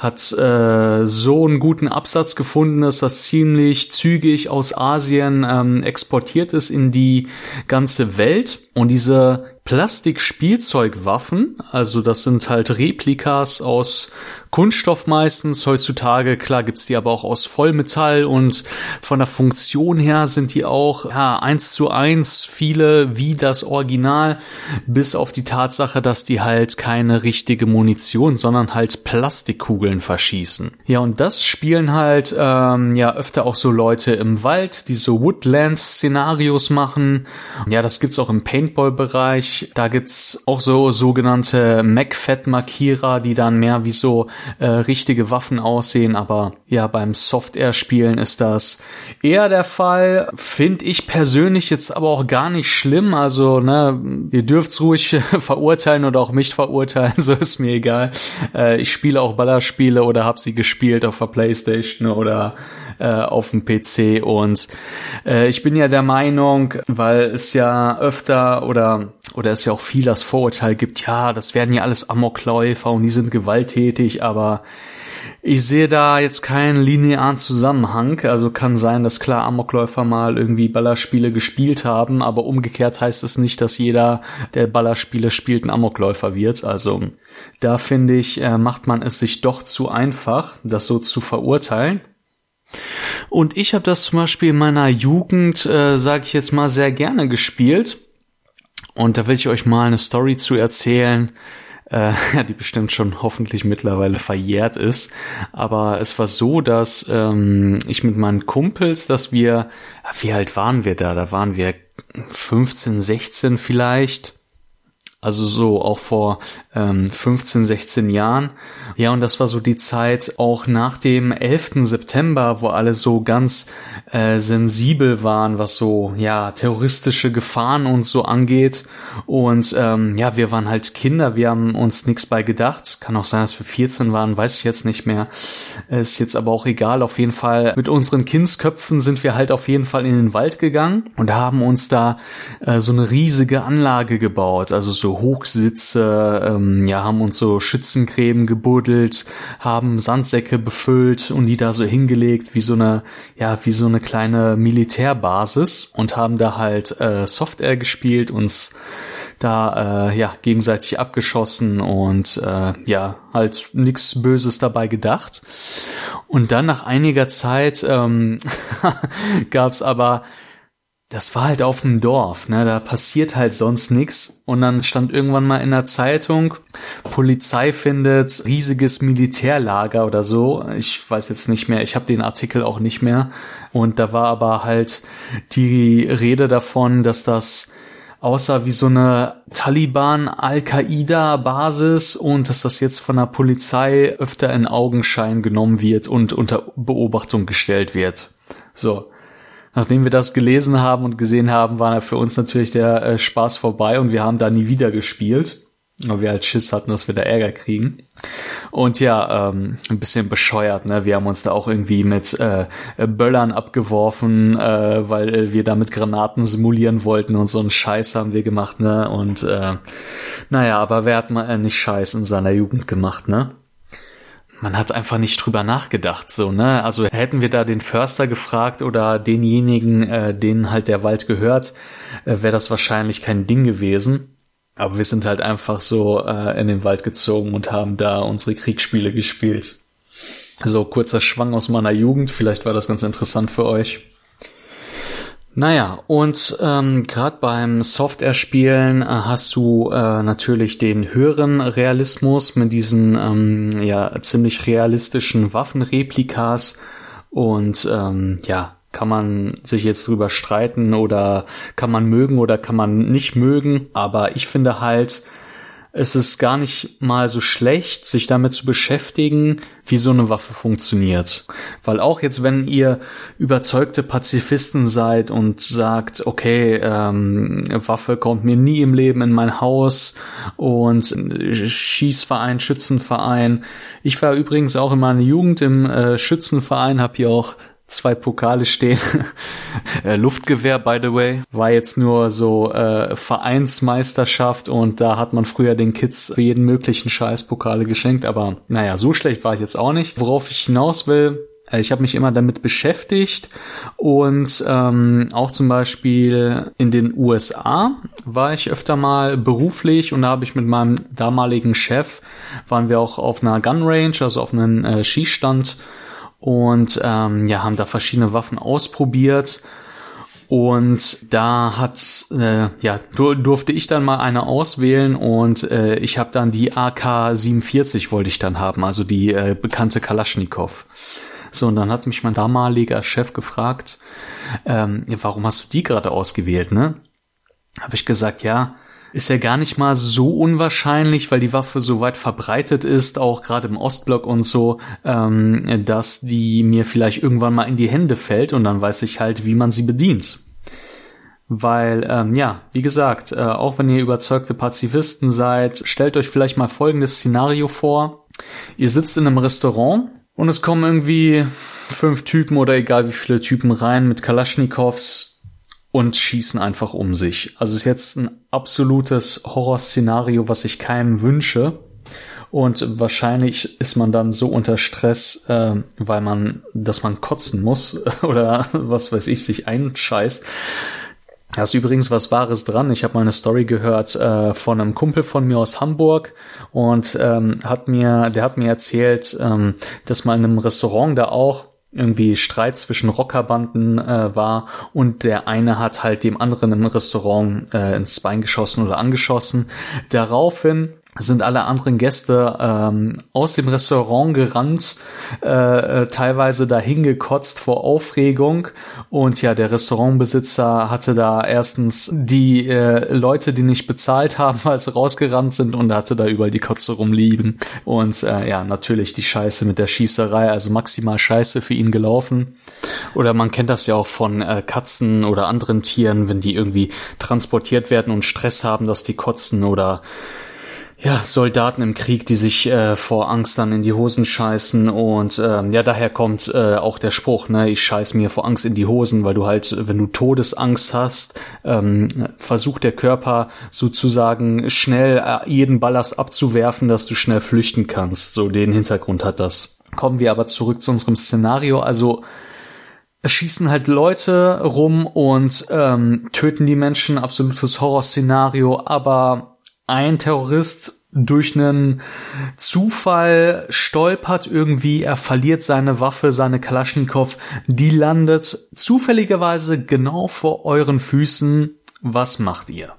hat äh, so einen guten Absatz gefunden, dass das ziemlich zügig aus Asien ähm, exportiert ist in die ganze Welt. Und diese Plastikspielzeugwaffen, also das sind halt Replikas aus Kunststoff meistens. Heutzutage, klar, gibt's die aber auch aus Vollmetall und von der Funktion her sind die auch ja, eins zu eins viele wie das Original, bis auf die Tatsache, dass die halt keine richtige Munition, sondern halt Plastikkugeln verschießen. Ja, und das spielen halt ähm, ja öfter auch so Leute im Wald, die so Woodlands-Szenarios machen. Ja, das gibt's auch im Paintball-Bereich. Da gibt's auch so sogenannte MacFet-Markierer, die dann mehr wie so äh, richtige Waffen aussehen, aber ja, beim Software-Spielen ist das eher der Fall. Finde ich persönlich jetzt aber auch gar nicht schlimm. Also, ne, ihr dürft's ruhig verurteilen oder auch mich verurteilen, so ist mir egal. Äh, ich spiele auch Ballerspiele oder habe sie gespielt auf der Playstation oder äh, auf dem PC und äh, ich bin ja der Meinung, weil es ja öfter oder oder es ja auch viel das Vorurteil gibt, ja, das werden ja alles Amokläufer und die sind gewalttätig, aber ich sehe da jetzt keinen linearen Zusammenhang. Also kann sein, dass klar Amokläufer mal irgendwie Ballerspiele gespielt haben, aber umgekehrt heißt es nicht, dass jeder, der Ballerspiele spielt, ein Amokläufer wird. Also da finde ich, äh, macht man es sich doch zu einfach, das so zu verurteilen. Und ich habe das zum Beispiel in meiner Jugend, äh, sage ich jetzt mal, sehr gerne gespielt. Und da will ich euch mal eine Story zu erzählen, äh, die bestimmt schon hoffentlich mittlerweile verjährt ist. Aber es war so, dass ähm, ich mit meinen Kumpels, dass wir, wie alt waren wir da? Da waren wir 15, 16 vielleicht. Also so auch vor ähm, 15, 16 Jahren. Ja, und das war so die Zeit auch nach dem 11. September, wo alle so ganz äh, sensibel waren, was so, ja, terroristische Gefahren und so angeht. Und ähm, ja, wir waren halt Kinder, wir haben uns nichts bei gedacht. Kann auch sein, dass wir 14 waren, weiß ich jetzt nicht mehr. Ist jetzt aber auch egal. Auf jeden Fall mit unseren Kindsköpfen sind wir halt auf jeden Fall in den Wald gegangen und haben uns da äh, so eine riesige Anlage gebaut. Also so Hochsitze, ähm, ja, haben uns so Schützengräben gebuddelt, haben Sandsäcke befüllt und die da so hingelegt wie so eine, ja, wie so eine kleine Militärbasis und haben da halt äh, Software gespielt, uns da äh, ja gegenseitig abgeschossen und äh, ja halt nichts Böses dabei gedacht. Und dann nach einiger Zeit ähm, gab's aber das war halt auf dem Dorf, ne? Da passiert halt sonst nix. Und dann stand irgendwann mal in der Zeitung, Polizei findet riesiges Militärlager oder so. Ich weiß jetzt nicht mehr, ich habe den Artikel auch nicht mehr. Und da war aber halt die Rede davon, dass das aussah wie so eine Taliban-Al-Qaida-Basis und dass das jetzt von der Polizei öfter in Augenschein genommen wird und unter Beobachtung gestellt wird. So nachdem wir das gelesen haben und gesehen haben, war für uns natürlich der äh, Spaß vorbei und wir haben da nie wieder gespielt. Weil wir halt Schiss hatten, dass wir da Ärger kriegen. Und ja, ähm, ein bisschen bescheuert, ne? Wir haben uns da auch irgendwie mit äh, Böllern abgeworfen, äh, weil wir da mit Granaten simulieren wollten und so einen Scheiß haben wir gemacht, ne? Und äh, naja, aber wer hat mal äh, nicht Scheiß in seiner Jugend gemacht, ne? Man hat einfach nicht drüber nachgedacht, so, ne? Also hätten wir da den Förster gefragt oder denjenigen, äh, denen halt der Wald gehört, äh, wäre das wahrscheinlich kein Ding gewesen. Aber wir sind halt einfach so äh, in den Wald gezogen und haben da unsere Kriegsspiele gespielt. So kurzer Schwang aus meiner Jugend, vielleicht war das ganz interessant für euch. Naja, und ähm, gerade beim Software-Spielen äh, hast du äh, natürlich den höheren Realismus mit diesen ähm, ja ziemlich realistischen Waffenreplikas. Und ähm, ja, kann man sich jetzt drüber streiten oder kann man mögen oder kann man nicht mögen, aber ich finde halt, es ist gar nicht mal so schlecht, sich damit zu beschäftigen, wie so eine Waffe funktioniert. Weil auch jetzt, wenn ihr überzeugte Pazifisten seid und sagt, okay, ähm, Waffe kommt mir nie im Leben in mein Haus und Schießverein, Schützenverein. Ich war übrigens auch in meiner Jugend im äh, Schützenverein, habe hier auch zwei Pokale stehen. Äh, Luftgewehr, by the way. War jetzt nur so äh, Vereinsmeisterschaft und da hat man früher den Kids jeden möglichen Scheiß Pokale geschenkt. Aber naja, so schlecht war ich jetzt auch nicht. Worauf ich hinaus will, äh, ich habe mich immer damit beschäftigt und ähm, auch zum Beispiel in den USA war ich öfter mal beruflich und da habe ich mit meinem damaligen Chef, waren wir auch auf einer Gun Range, also auf einem äh, Schießstand und ähm, ja, haben da verschiedene Waffen ausprobiert. Und da hat äh, ja dur durfte ich dann mal eine auswählen und äh, ich habe dann die AK-47 wollte ich dann haben, also die äh, bekannte Kalaschnikow. So, und dann hat mich mein damaliger Chef gefragt, ähm, warum hast du die gerade ausgewählt, ne? Habe ich gesagt, ja, ist ja gar nicht mal so unwahrscheinlich, weil die Waffe so weit verbreitet ist, auch gerade im Ostblock und so, ähm, dass die mir vielleicht irgendwann mal in die Hände fällt und dann weiß ich halt, wie man sie bedient. Weil, ähm, ja, wie gesagt, äh, auch wenn ihr überzeugte Pazifisten seid, stellt euch vielleicht mal folgendes Szenario vor. Ihr sitzt in einem Restaurant und es kommen irgendwie fünf Typen oder egal wie viele Typen rein mit Kalaschnikows und schießen einfach um sich. Also ist jetzt ein absolutes Horrorszenario, was ich keinem wünsche. Und wahrscheinlich ist man dann so unter Stress, äh, weil man, dass man kotzen muss oder was weiß ich, sich einscheißt. Da ist übrigens was Wahres dran. Ich habe mal eine Story gehört äh, von einem Kumpel von mir aus Hamburg und ähm, hat mir, der hat mir erzählt, ähm, dass mal in einem Restaurant da auch irgendwie Streit zwischen Rockerbanden äh, war und der eine hat halt dem anderen im Restaurant äh, ins Bein geschossen oder angeschossen. Daraufhin sind alle anderen Gäste ähm, aus dem Restaurant gerannt, äh, äh, teilweise dahin gekotzt vor Aufregung. Und ja, der Restaurantbesitzer hatte da erstens die äh, Leute, die nicht bezahlt haben, weil sie rausgerannt sind und hatte da überall die Kotze rumliegen. Und äh, ja, natürlich die Scheiße mit der Schießerei, also maximal Scheiße für ihn gelaufen. Oder man kennt das ja auch von äh, Katzen oder anderen Tieren, wenn die irgendwie transportiert werden und Stress haben, dass die kotzen oder ja, Soldaten im Krieg, die sich äh, vor Angst dann in die Hosen scheißen und ähm, ja, daher kommt äh, auch der Spruch, ne, ich scheiß mir vor Angst in die Hosen, weil du halt, wenn du Todesangst hast, ähm, versucht der Körper sozusagen schnell äh, jeden Ballast abzuwerfen, dass du schnell flüchten kannst. So den Hintergrund hat das. Kommen wir aber zurück zu unserem Szenario. Also es schießen halt Leute rum und ähm, töten die Menschen, absolutes Horrorszenario, aber ein Terrorist durch einen Zufall stolpert irgendwie, er verliert seine Waffe, seine Kalaschnikow, die landet zufälligerweise genau vor euren Füßen. Was macht ihr?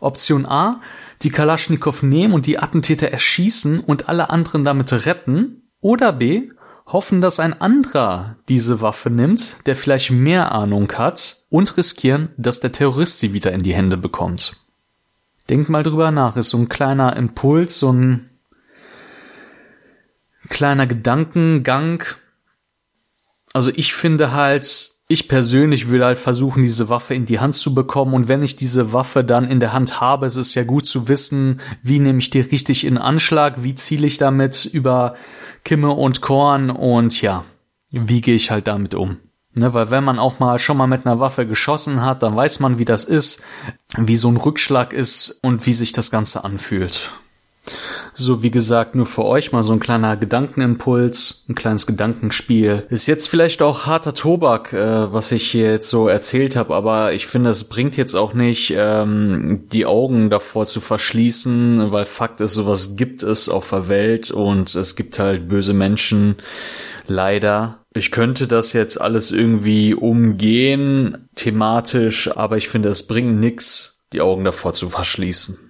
Option A, die Kalaschnikow nehmen und die Attentäter erschießen und alle anderen damit retten. Oder B, hoffen, dass ein anderer diese Waffe nimmt, der vielleicht mehr Ahnung hat und riskieren, dass der Terrorist sie wieder in die Hände bekommt. Denkt mal drüber nach, ist so ein kleiner Impuls, so ein kleiner Gedankengang. Also ich finde halt, ich persönlich würde halt versuchen, diese Waffe in die Hand zu bekommen. Und wenn ich diese Waffe dann in der Hand habe, ist es ja gut zu wissen, wie nehme ich die richtig in Anschlag, wie ziele ich damit über Kimme und Korn und ja, wie gehe ich halt damit um. Ne, weil wenn man auch mal schon mal mit einer Waffe geschossen hat, dann weiß man, wie das ist, wie so ein Rückschlag ist und wie sich das Ganze anfühlt. So wie gesagt, nur für euch mal so ein kleiner Gedankenimpuls, ein kleines Gedankenspiel. Ist jetzt vielleicht auch harter Tobak, äh, was ich hier jetzt so erzählt habe, aber ich finde, es bringt jetzt auch nicht, ähm, die Augen davor zu verschließen, weil Fakt ist, sowas gibt es auf der Welt und es gibt halt böse Menschen, leider. Ich könnte das jetzt alles irgendwie umgehen, thematisch, aber ich finde, es bringt nix, die Augen davor zu verschließen.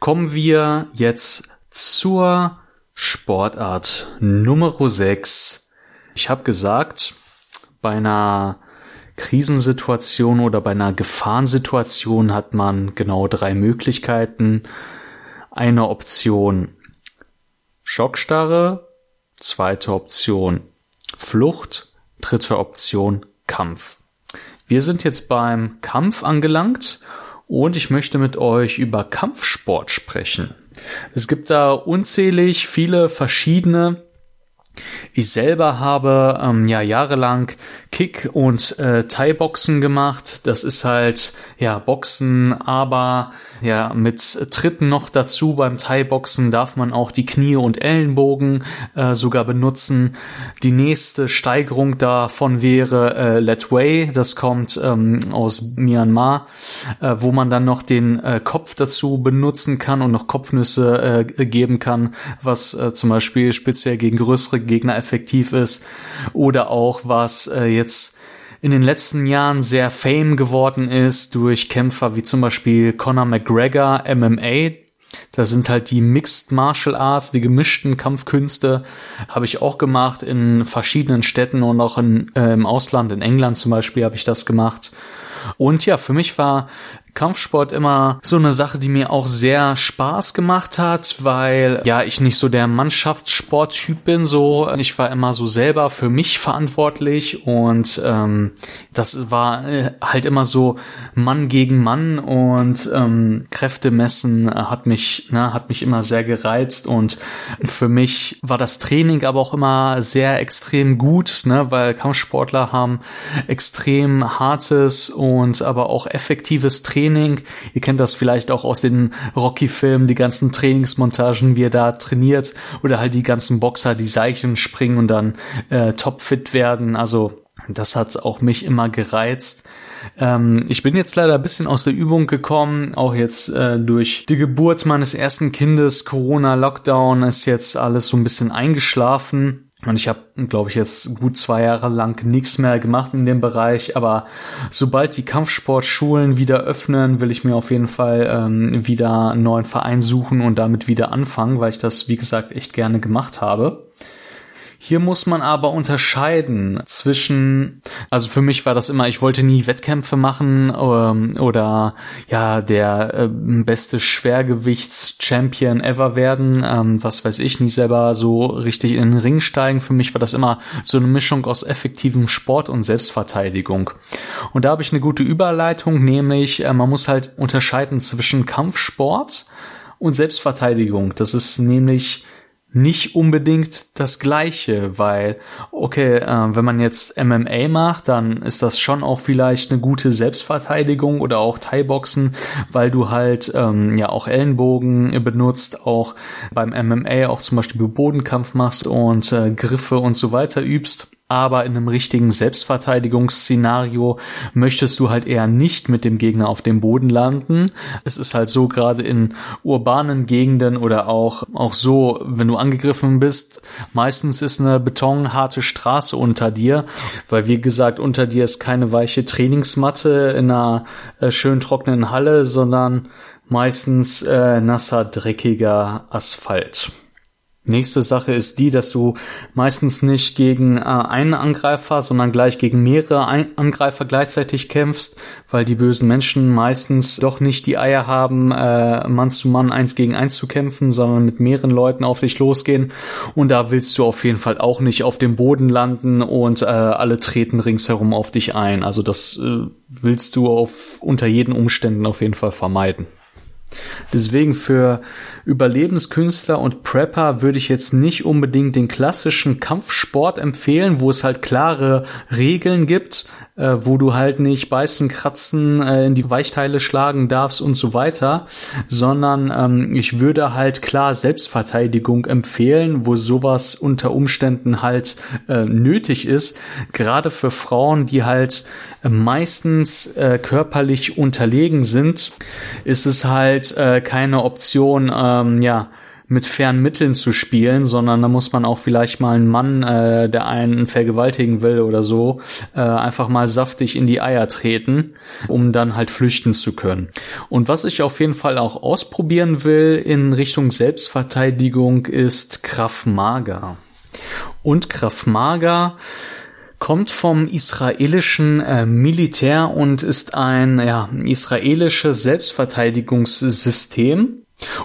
Kommen wir jetzt zur Sportart Nummer 6. Ich habe gesagt, bei einer Krisensituation oder bei einer Gefahrensituation hat man genau drei Möglichkeiten. Eine Option Schockstarre, zweite Option Flucht, dritte Option Kampf. Wir sind jetzt beim Kampf angelangt und ich möchte mit euch über Kampfsport sprechen. Es gibt da unzählig viele verschiedene ich selber habe ähm, ja jahrelang Kick und äh, Thai-Boxen gemacht. Das ist halt ja Boxen, aber ja mit Tritten noch dazu. Beim Thai-Boxen darf man auch die Knie und Ellenbogen äh, sogar benutzen. Die nächste Steigerung davon wäre äh, Let Way. Das kommt ähm, aus Myanmar, äh, wo man dann noch den äh, Kopf dazu benutzen kann und noch Kopfnüsse äh, geben kann, was äh, zum Beispiel speziell gegen größere Gegner effektiv ist. Oder auch was äh, jetzt in den letzten Jahren sehr fame geworden ist durch Kämpfer wie zum Beispiel Conor McGregor, MMA. Das sind halt die Mixed Martial Arts, die gemischten Kampfkünste, habe ich auch gemacht in verschiedenen Städten und auch in, äh, im Ausland, in England zum Beispiel habe ich das gemacht. Und ja, für mich war Kampfsport immer so eine Sache, die mir auch sehr Spaß gemacht hat, weil ja ich nicht so der Mannschaftssporttyp bin. So, ich war immer so selber für mich verantwortlich und ähm, das war äh, halt immer so Mann gegen Mann und ähm, Kräfte messen hat mich, ne, hat mich immer sehr gereizt und für mich war das Training aber auch immer sehr extrem gut, ne, weil Kampfsportler haben extrem hartes und aber auch effektives Training Training. Ihr kennt das vielleicht auch aus den Rocky-Filmen, die ganzen Trainingsmontagen, wie er da trainiert oder halt die ganzen Boxer, die Seichen springen und dann äh, topfit werden. Also das hat auch mich immer gereizt. Ähm, ich bin jetzt leider ein bisschen aus der Übung gekommen, auch jetzt äh, durch die Geburt meines ersten Kindes, Corona, Lockdown, ist jetzt alles so ein bisschen eingeschlafen. Und ich habe, glaube ich, jetzt gut zwei Jahre lang nichts mehr gemacht in dem Bereich. Aber sobald die Kampfsportschulen wieder öffnen, will ich mir auf jeden Fall ähm, wieder einen neuen Verein suchen und damit wieder anfangen, weil ich das, wie gesagt, echt gerne gemacht habe. Hier muss man aber unterscheiden zwischen, also für mich war das immer, ich wollte nie Wettkämpfe machen ähm, oder ja der äh, beste Schwergewichts-Champion ever werden, ähm, was weiß ich, nie selber so richtig in den Ring steigen. Für mich war das immer so eine Mischung aus effektivem Sport und Selbstverteidigung. Und da habe ich eine gute Überleitung, nämlich äh, man muss halt unterscheiden zwischen Kampfsport und Selbstverteidigung. Das ist nämlich nicht unbedingt das gleiche, weil, okay, äh, wenn man jetzt MMA macht, dann ist das schon auch vielleicht eine gute Selbstverteidigung oder auch Thai-Boxen, weil du halt ähm, ja auch Ellenbogen benutzt, auch beim MMA auch zum Beispiel Bodenkampf machst und äh, Griffe und so weiter übst aber in einem richtigen Selbstverteidigungsszenario möchtest du halt eher nicht mit dem Gegner auf dem Boden landen. Es ist halt so gerade in urbanen Gegenden oder auch auch so, wenn du angegriffen bist, meistens ist eine betonharte Straße unter dir, weil wie gesagt, unter dir ist keine weiche Trainingsmatte in einer äh, schön trockenen Halle, sondern meistens äh, nasser, dreckiger Asphalt. Nächste Sache ist die, dass du meistens nicht gegen äh, einen Angreifer, sondern gleich gegen mehrere Ein Angreifer gleichzeitig kämpfst, weil die bösen Menschen meistens doch nicht die Eier haben, äh, Mann zu Mann eins gegen eins zu kämpfen, sondern mit mehreren Leuten auf dich losgehen. Und da willst du auf jeden Fall auch nicht auf dem Boden landen und äh, alle treten ringsherum auf dich ein. Also das äh, willst du auf unter jeden Umständen auf jeden Fall vermeiden. Deswegen für Überlebenskünstler und Prepper würde ich jetzt nicht unbedingt den klassischen Kampfsport empfehlen, wo es halt klare Regeln gibt, äh, wo du halt nicht beißen, kratzen, äh, in die Weichteile schlagen darfst und so weiter, sondern ähm, ich würde halt klar Selbstverteidigung empfehlen, wo sowas unter Umständen halt äh, nötig ist, gerade für Frauen, die halt äh, meistens äh, körperlich unterlegen sind, ist es halt äh, keine Option, ähm, ja, mit fairen Mitteln zu spielen, sondern da muss man auch vielleicht mal einen Mann, äh, der einen vergewaltigen will oder so, äh, einfach mal saftig in die Eier treten, um dann halt flüchten zu können. Und was ich auf jeden Fall auch ausprobieren will in Richtung Selbstverteidigung ist Kraft Maga. Und Kraft Maga kommt vom israelischen äh, Militär und ist ein ja, israelisches Selbstverteidigungssystem.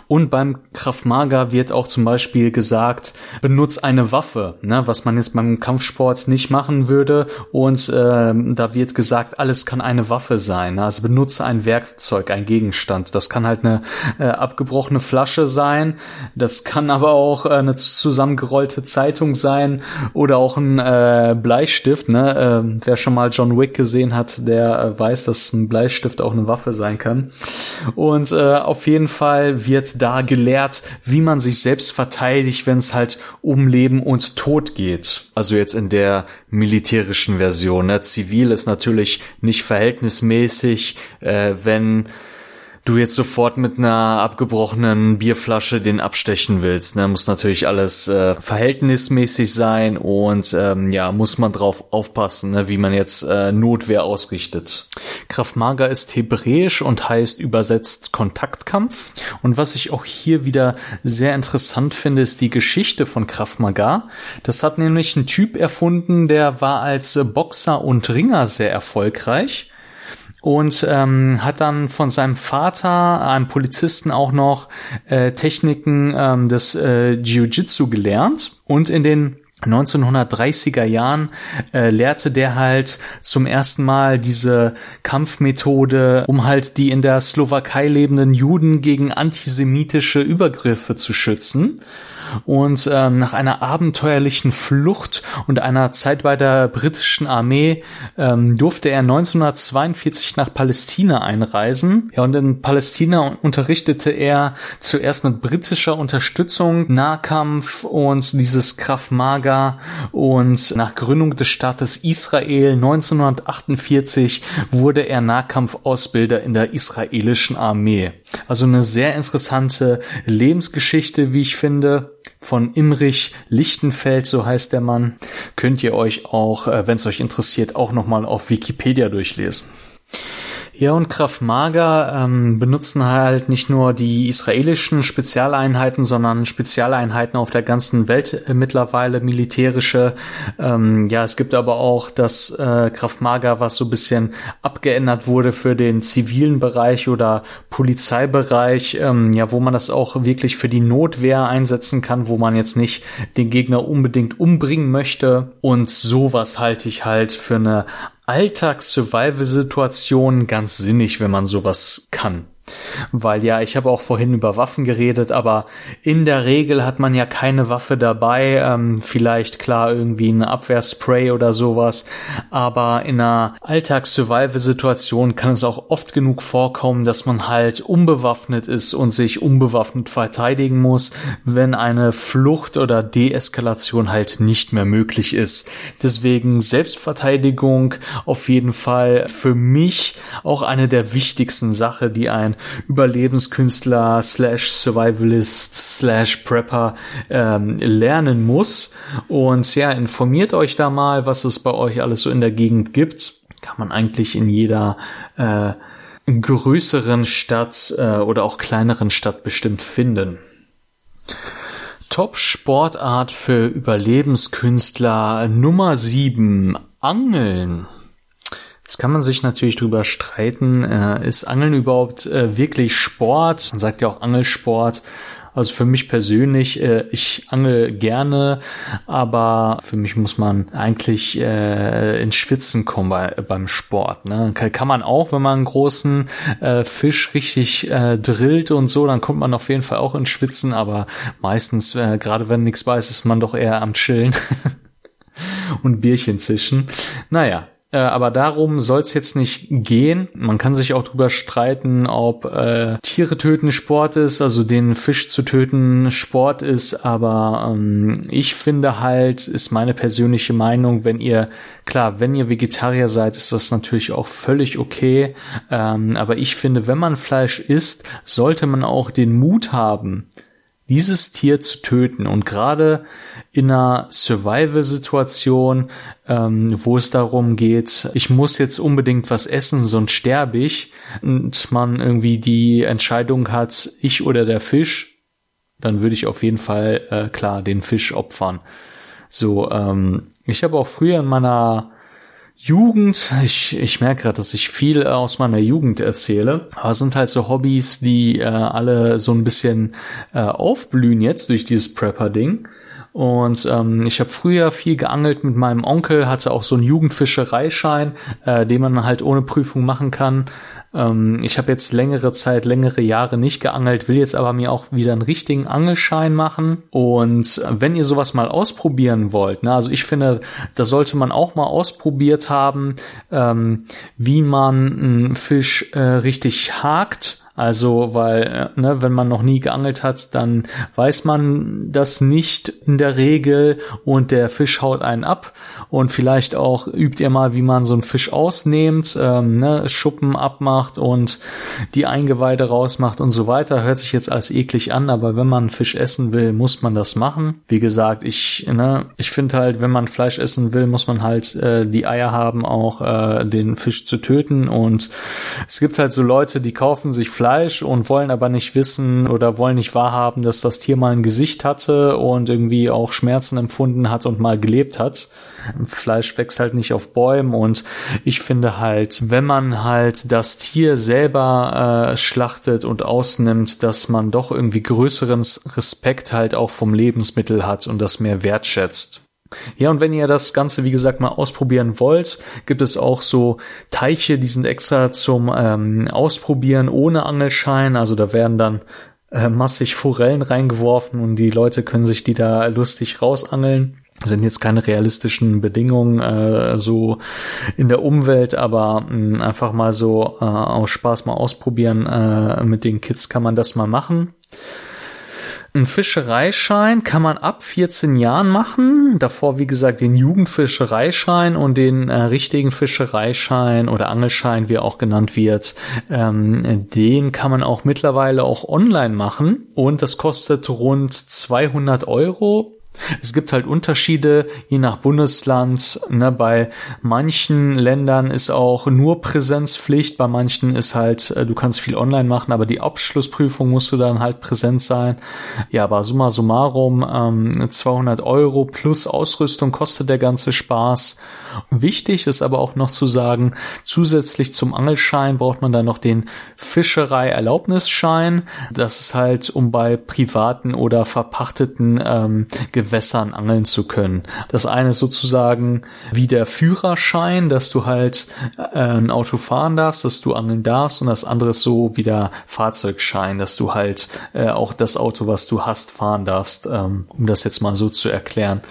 Und beim Krav Maga wird auch zum Beispiel gesagt, benutz eine Waffe, ne, was man jetzt beim Kampfsport nicht machen würde. Und äh, da wird gesagt, alles kann eine Waffe sein. Ne? Also benutze ein Werkzeug, ein Gegenstand. Das kann halt eine äh, abgebrochene Flasche sein. Das kann aber auch äh, eine zusammengerollte Zeitung sein oder auch ein äh, Bleistift. Ne? Äh, wer schon mal John Wick gesehen hat, der äh, weiß, dass ein Bleistift auch eine Waffe sein kann. Und äh, auf jeden Fall wird da gelehrt, wie man sich selbst verteidigt, wenn es halt um Leben und Tod geht. Also jetzt in der militärischen Version. Ne? Zivil ist natürlich nicht verhältnismäßig, äh, wenn du jetzt sofort mit einer abgebrochenen Bierflasche den abstechen willst. Ne? Muss natürlich alles äh, verhältnismäßig sein und ähm, ja, muss man drauf aufpassen, ne? wie man jetzt äh, Notwehr ausrichtet. Krav Maga ist hebräisch und heißt übersetzt Kontaktkampf. Und was ich auch hier wieder sehr interessant finde, ist die Geschichte von Krav Maga. Das hat nämlich ein Typ erfunden, der war als Boxer und Ringer sehr erfolgreich und ähm, hat dann von seinem Vater, einem Polizisten, auch noch äh, Techniken ähm, des äh, Jiu-Jitsu gelernt. Und in den 1930er Jahren äh, lehrte der halt zum ersten Mal diese Kampfmethode, um halt die in der Slowakei lebenden Juden gegen antisemitische Übergriffe zu schützen und ähm, nach einer abenteuerlichen Flucht und einer Zeit bei der britischen Armee ähm, durfte er 1942 nach Palästina einreisen. Ja, und in Palästina unterrichtete er zuerst mit britischer Unterstützung Nahkampf und dieses Krav Maga und nach Gründung des Staates Israel 1948 wurde er Nahkampfausbilder in der israelischen Armee. Also eine sehr interessante Lebensgeschichte, wie ich finde von Imrich Lichtenfeld, so heißt der Mann, könnt ihr euch auch, äh, wenn es euch interessiert, auch nochmal auf Wikipedia durchlesen. Ja, und Krav Maga ähm, benutzen halt nicht nur die israelischen Spezialeinheiten, sondern Spezialeinheiten auf der ganzen Welt äh, mittlerweile, militärische. Ähm, ja, es gibt aber auch das äh, Krav Maga, was so ein bisschen abgeändert wurde für den zivilen Bereich oder Polizeibereich, ähm, ja, wo man das auch wirklich für die Notwehr einsetzen kann, wo man jetzt nicht den Gegner unbedingt umbringen möchte. Und sowas halte ich halt für eine Alltags-Survival-Situationen ganz sinnig, wenn man sowas kann. Weil ja, ich habe auch vorhin über Waffen geredet, aber in der Regel hat man ja keine Waffe dabei. Ähm, vielleicht klar irgendwie ein Abwehrspray oder sowas. Aber in einer Alltags-Survival-Situation kann es auch oft genug vorkommen, dass man halt unbewaffnet ist und sich unbewaffnet verteidigen muss, wenn eine Flucht oder Deeskalation halt nicht mehr möglich ist. Deswegen Selbstverteidigung auf jeden Fall für mich auch eine der wichtigsten Sachen, die ein Überlebenskünstler slash Survivalist slash Prepper ähm, lernen muss. Und ja, informiert euch da mal, was es bei euch alles so in der Gegend gibt. Kann man eigentlich in jeder äh, größeren Stadt äh, oder auch kleineren Stadt bestimmt finden. Top-Sportart für Überlebenskünstler Nummer 7. Angeln. Jetzt kann man sich natürlich drüber streiten, äh, ist Angeln überhaupt äh, wirklich Sport? Man sagt ja auch Angelsport. Also für mich persönlich, äh, ich angel gerne, aber für mich muss man eigentlich äh, ins Schwitzen kommen bei, beim Sport. Ne? Kann, man auch, wenn man einen großen äh, Fisch richtig äh, drillt und so, dann kommt man auf jeden Fall auch ins Schwitzen, aber meistens, äh, gerade wenn nichts weiß, ist man doch eher am Chillen und Bierchen zischen. Naja, äh, aber darum soll es jetzt nicht gehen. Man kann sich auch drüber streiten, ob äh, Tiere töten Sport ist, also den Fisch zu töten Sport ist. Aber ähm, ich finde halt, ist meine persönliche Meinung, wenn ihr, klar, wenn ihr Vegetarier seid, ist das natürlich auch völlig okay. Ähm, aber ich finde, wenn man Fleisch isst, sollte man auch den Mut haben, dieses Tier zu töten. Und gerade in einer Survival-Situation, ähm, wo es darum geht, ich muss jetzt unbedingt was essen, sonst sterbe ich, und man irgendwie die Entscheidung hat, ich oder der Fisch, dann würde ich auf jeden Fall äh, klar den Fisch opfern. So, ähm, Ich habe auch früher in meiner Jugend, ich, ich merke gerade, dass ich viel aus meiner Jugend erzähle, aber es sind halt so Hobbys, die äh, alle so ein bisschen äh, aufblühen jetzt durch dieses Prepper-Ding. Und ähm, ich habe früher viel geangelt mit meinem Onkel, hatte auch so einen Jugendfischereischein, äh, den man halt ohne Prüfung machen kann. Ähm, ich habe jetzt längere Zeit, längere Jahre nicht geangelt, will jetzt aber mir auch wieder einen richtigen Angelschein machen. Und wenn ihr sowas mal ausprobieren wollt, ne, also ich finde, da sollte man auch mal ausprobiert haben, ähm, wie man einen Fisch äh, richtig hakt also, weil, äh, ne, wenn man noch nie geangelt hat, dann weiß man das nicht in der Regel und der Fisch haut einen ab. Und vielleicht auch übt ihr mal, wie man so einen Fisch ausnehmt, ähm, ne, Schuppen abmacht und die Eingeweide rausmacht und so weiter. Hört sich jetzt alles eklig an, aber wenn man Fisch essen will, muss man das machen. Wie gesagt, ich, ne, ich finde halt, wenn man Fleisch essen will, muss man halt äh, die Eier haben, auch äh, den Fisch zu töten. Und es gibt halt so Leute, die kaufen sich Fleisch Fleisch und wollen aber nicht wissen oder wollen nicht wahrhaben, dass das Tier mal ein Gesicht hatte und irgendwie auch Schmerzen empfunden hat und mal gelebt hat. Fleisch wächst halt nicht auf Bäumen und ich finde halt, wenn man halt das Tier selber äh, schlachtet und ausnimmt, dass man doch irgendwie größeren Respekt halt auch vom Lebensmittel hat und das mehr wertschätzt. Ja, und wenn ihr das Ganze, wie gesagt, mal ausprobieren wollt, gibt es auch so Teiche, die sind extra zum ähm, Ausprobieren ohne Angelschein. Also da werden dann äh, massig Forellen reingeworfen und die Leute können sich die da lustig rausangeln. Sind jetzt keine realistischen Bedingungen äh, so in der Umwelt, aber mh, einfach mal so äh, aus Spaß mal ausprobieren. Äh, mit den Kids kann man das mal machen. Ein Fischereischein kann man ab 14 Jahren machen. Davor, wie gesagt, den Jugendfischereischein und den äh, richtigen Fischereischein oder Angelschein, wie er auch genannt wird. Ähm, den kann man auch mittlerweile auch online machen und das kostet rund 200 Euro es gibt halt Unterschiede je nach Bundesland. Ne? Bei manchen Ländern ist auch nur Präsenzpflicht, bei manchen ist halt, äh, du kannst viel online machen, aber die Abschlussprüfung musst du dann halt präsent sein. Ja, aber summa summarum, ähm, 200 Euro plus Ausrüstung kostet der ganze Spaß. Wichtig ist aber auch noch zu sagen, zusätzlich zum Angelschein braucht man dann noch den Fischerei-Erlaubnisschein. Das ist halt, um bei privaten oder verpachteten ähm, Gewässern angeln zu können. Das eine ist sozusagen wie der Führerschein, dass du halt äh, ein Auto fahren darfst, dass du angeln darfst und das andere ist so wie der Fahrzeugschein, dass du halt äh, auch das Auto, was du hast, fahren darfst, ähm, um das jetzt mal so zu erklären.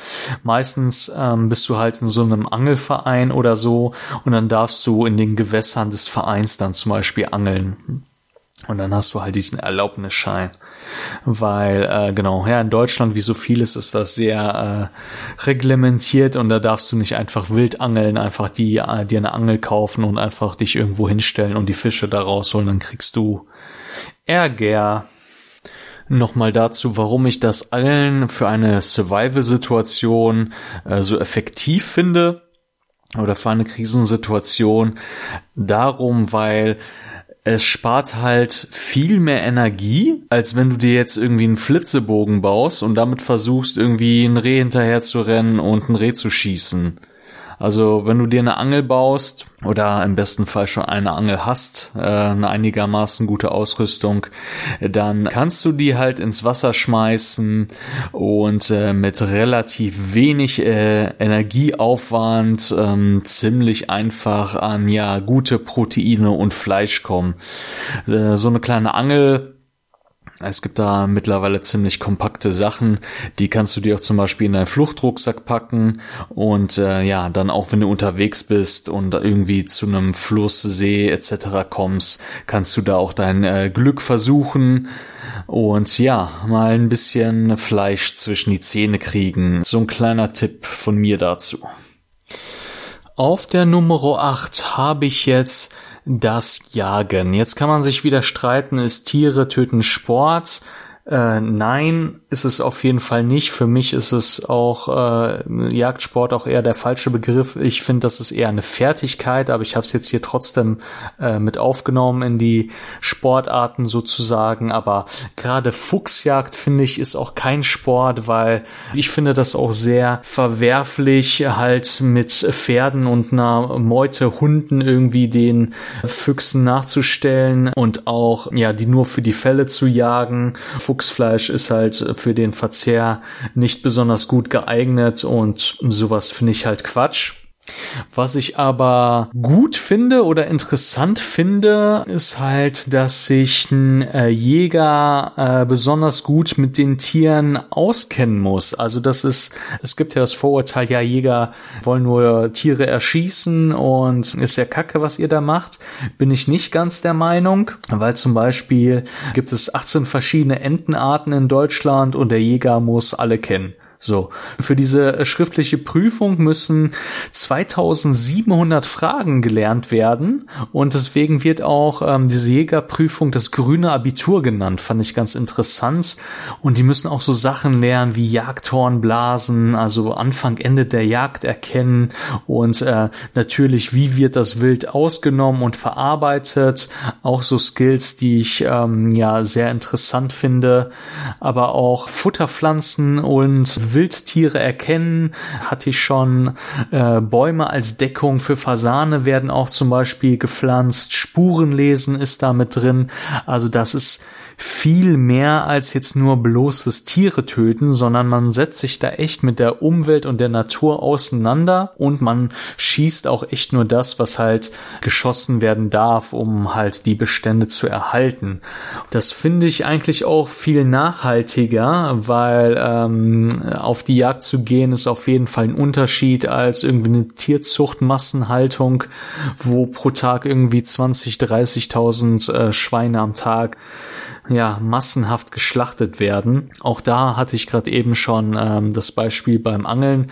Meistens ähm, bist du halt in so einem Angelverein oder so und dann darfst du in den Gewässern des Vereins dann zum Beispiel angeln. Und dann hast du halt diesen Erlaubnisschein. Weil, äh, genau, ja, in Deutschland, wie so vieles, ist das sehr äh, reglementiert und da darfst du nicht einfach wild angeln, einfach die, äh, dir eine Angel kaufen und einfach dich irgendwo hinstellen und die Fische da rausholen, dann kriegst du Ärger. Nochmal dazu, warum ich das Angeln für eine Survival-Situation äh, so effektiv finde oder für eine Krisensituation. Darum, weil es spart halt viel mehr Energie, als wenn du dir jetzt irgendwie einen Flitzebogen baust und damit versuchst, irgendwie ein Reh hinterher zu rennen und ein Reh zu schießen. Also wenn du dir eine Angel baust oder im besten Fall schon eine Angel hast, äh, eine einigermaßen gute Ausrüstung, dann kannst du die halt ins Wasser schmeißen und äh, mit relativ wenig äh, Energieaufwand ähm, ziemlich einfach an ja gute Proteine und Fleisch kommen. Äh, so eine kleine Angel es gibt da mittlerweile ziemlich kompakte Sachen, die kannst du dir auch zum Beispiel in deinen Fluchtrucksack packen und äh, ja, dann auch wenn du unterwegs bist und irgendwie zu einem Fluss, See etc. kommst, kannst du da auch dein äh, Glück versuchen und ja, mal ein bisschen Fleisch zwischen die Zähne kriegen. So ein kleiner Tipp von mir dazu. Auf der Nummer 8 habe ich jetzt das Jagen. Jetzt kann man sich wieder streiten, ist Tiere töten Sport? Äh, nein, ist es auf jeden Fall nicht. Für mich ist es auch äh, Jagdsport auch eher der falsche Begriff. Ich finde, das ist eher eine Fertigkeit, aber ich habe es jetzt hier trotzdem äh, mit aufgenommen in die Sportarten sozusagen. Aber gerade Fuchsjagd finde ich ist auch kein Sport, weil ich finde das auch sehr verwerflich, halt mit Pferden und einer Meute Hunden irgendwie den Füchsen nachzustellen und auch ja die nur für die Fälle zu jagen. Fuchs Fuchsfleisch ist halt für den Verzehr nicht besonders gut geeignet und sowas finde ich halt Quatsch. Was ich aber gut finde oder interessant finde, ist halt, dass sich ein äh, Jäger äh, besonders gut mit den Tieren auskennen muss. Also das ist, es gibt ja das Vorurteil, ja, Jäger wollen nur Tiere erschießen und ist ja kacke, was ihr da macht. Bin ich nicht ganz der Meinung, weil zum Beispiel gibt es 18 verschiedene Entenarten in Deutschland und der Jäger muss alle kennen. So. Für diese äh, schriftliche Prüfung müssen 2700 Fragen gelernt werden und deswegen wird auch ähm, diese Jägerprüfung das grüne Abitur genannt. Fand ich ganz interessant. Und die müssen auch so Sachen lernen wie Jagdhornblasen, also Anfang, Ende der Jagd erkennen und äh, natürlich, wie wird das Wild ausgenommen und verarbeitet. Auch so Skills, die ich ähm, ja sehr interessant finde. Aber auch Futterpflanzen und Wildtiere erkennen, hatte ich schon. Äh, Bäume als Deckung für Fasane werden auch zum Beispiel gepflanzt. Spurenlesen ist da mit drin. Also das ist viel mehr als jetzt nur bloßes Tiere töten, sondern man setzt sich da echt mit der Umwelt und der Natur auseinander und man schießt auch echt nur das, was halt geschossen werden darf, um halt die Bestände zu erhalten. Das finde ich eigentlich auch viel nachhaltiger, weil ähm, auf die Jagd zu gehen ist auf jeden Fall ein Unterschied als irgendwie eine Tierzuchtmassenhaltung, wo pro Tag irgendwie 20, 30.000 äh, Schweine am Tag ja massenhaft geschlachtet werden. Auch da hatte ich gerade eben schon ähm, das Beispiel beim Angeln.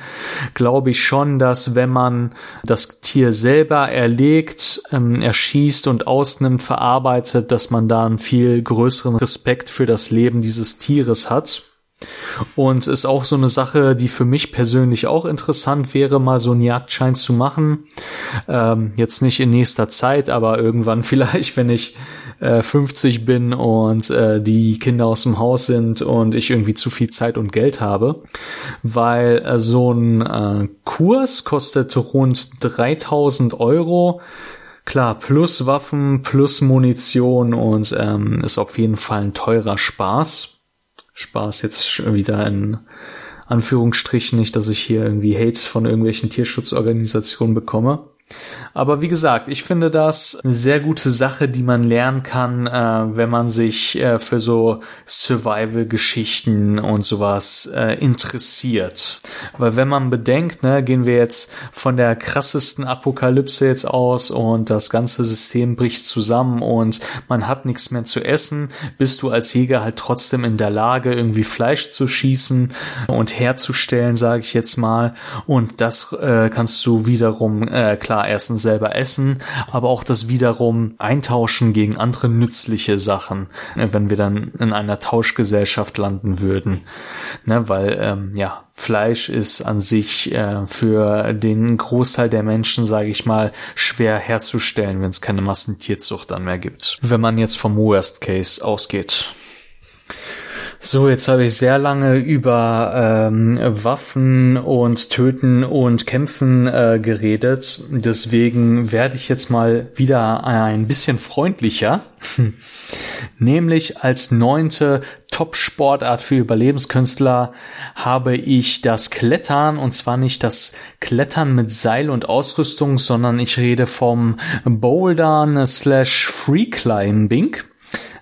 Glaube ich schon, dass wenn man das Tier selber erlegt, ähm, erschießt und ausnimmt, verarbeitet, dass man da einen viel größeren Respekt für das Leben dieses Tieres hat. Und ist auch so eine Sache, die für mich persönlich auch interessant wäre, mal so einen Jagdschein zu machen. Ähm, jetzt nicht in nächster Zeit, aber irgendwann vielleicht, wenn ich äh, 50 bin und äh, die Kinder aus dem Haus sind und ich irgendwie zu viel Zeit und Geld habe. Weil äh, so ein äh, Kurs kostet rund 3000 Euro. Klar, plus Waffen, plus Munition und ähm, ist auf jeden Fall ein teurer Spaß. Spaß jetzt wieder in Anführungsstrichen, nicht, dass ich hier irgendwie Hate von irgendwelchen Tierschutzorganisationen bekomme. Aber wie gesagt, ich finde das eine sehr gute Sache, die man lernen kann, äh, wenn man sich äh, für so Survival-Geschichten und sowas äh, interessiert. Weil wenn man bedenkt, ne, gehen wir jetzt von der krassesten Apokalypse jetzt aus und das ganze System bricht zusammen und man hat nichts mehr zu essen, bist du als Jäger halt trotzdem in der Lage, irgendwie Fleisch zu schießen und herzustellen, sage ich jetzt mal. Und das äh, kannst du wiederum äh, klar klar erstens selber essen, aber auch das wiederum eintauschen gegen andere nützliche Sachen, äh, wenn wir dann in einer Tauschgesellschaft landen würden. Ne, weil ähm, ja, Fleisch ist an sich äh, für den Großteil der Menschen, sage ich mal, schwer herzustellen, wenn es keine Massentierzucht dann mehr gibt. Wenn man jetzt vom Worst Case ausgeht. So, jetzt habe ich sehr lange über ähm, Waffen und Töten und Kämpfen äh, geredet. Deswegen werde ich jetzt mal wieder ein bisschen freundlicher. Nämlich als neunte Top-Sportart für Überlebenskünstler habe ich das Klettern und zwar nicht das Klettern mit Seil und Ausrüstung, sondern ich rede vom Bouldern slash Free Climbing.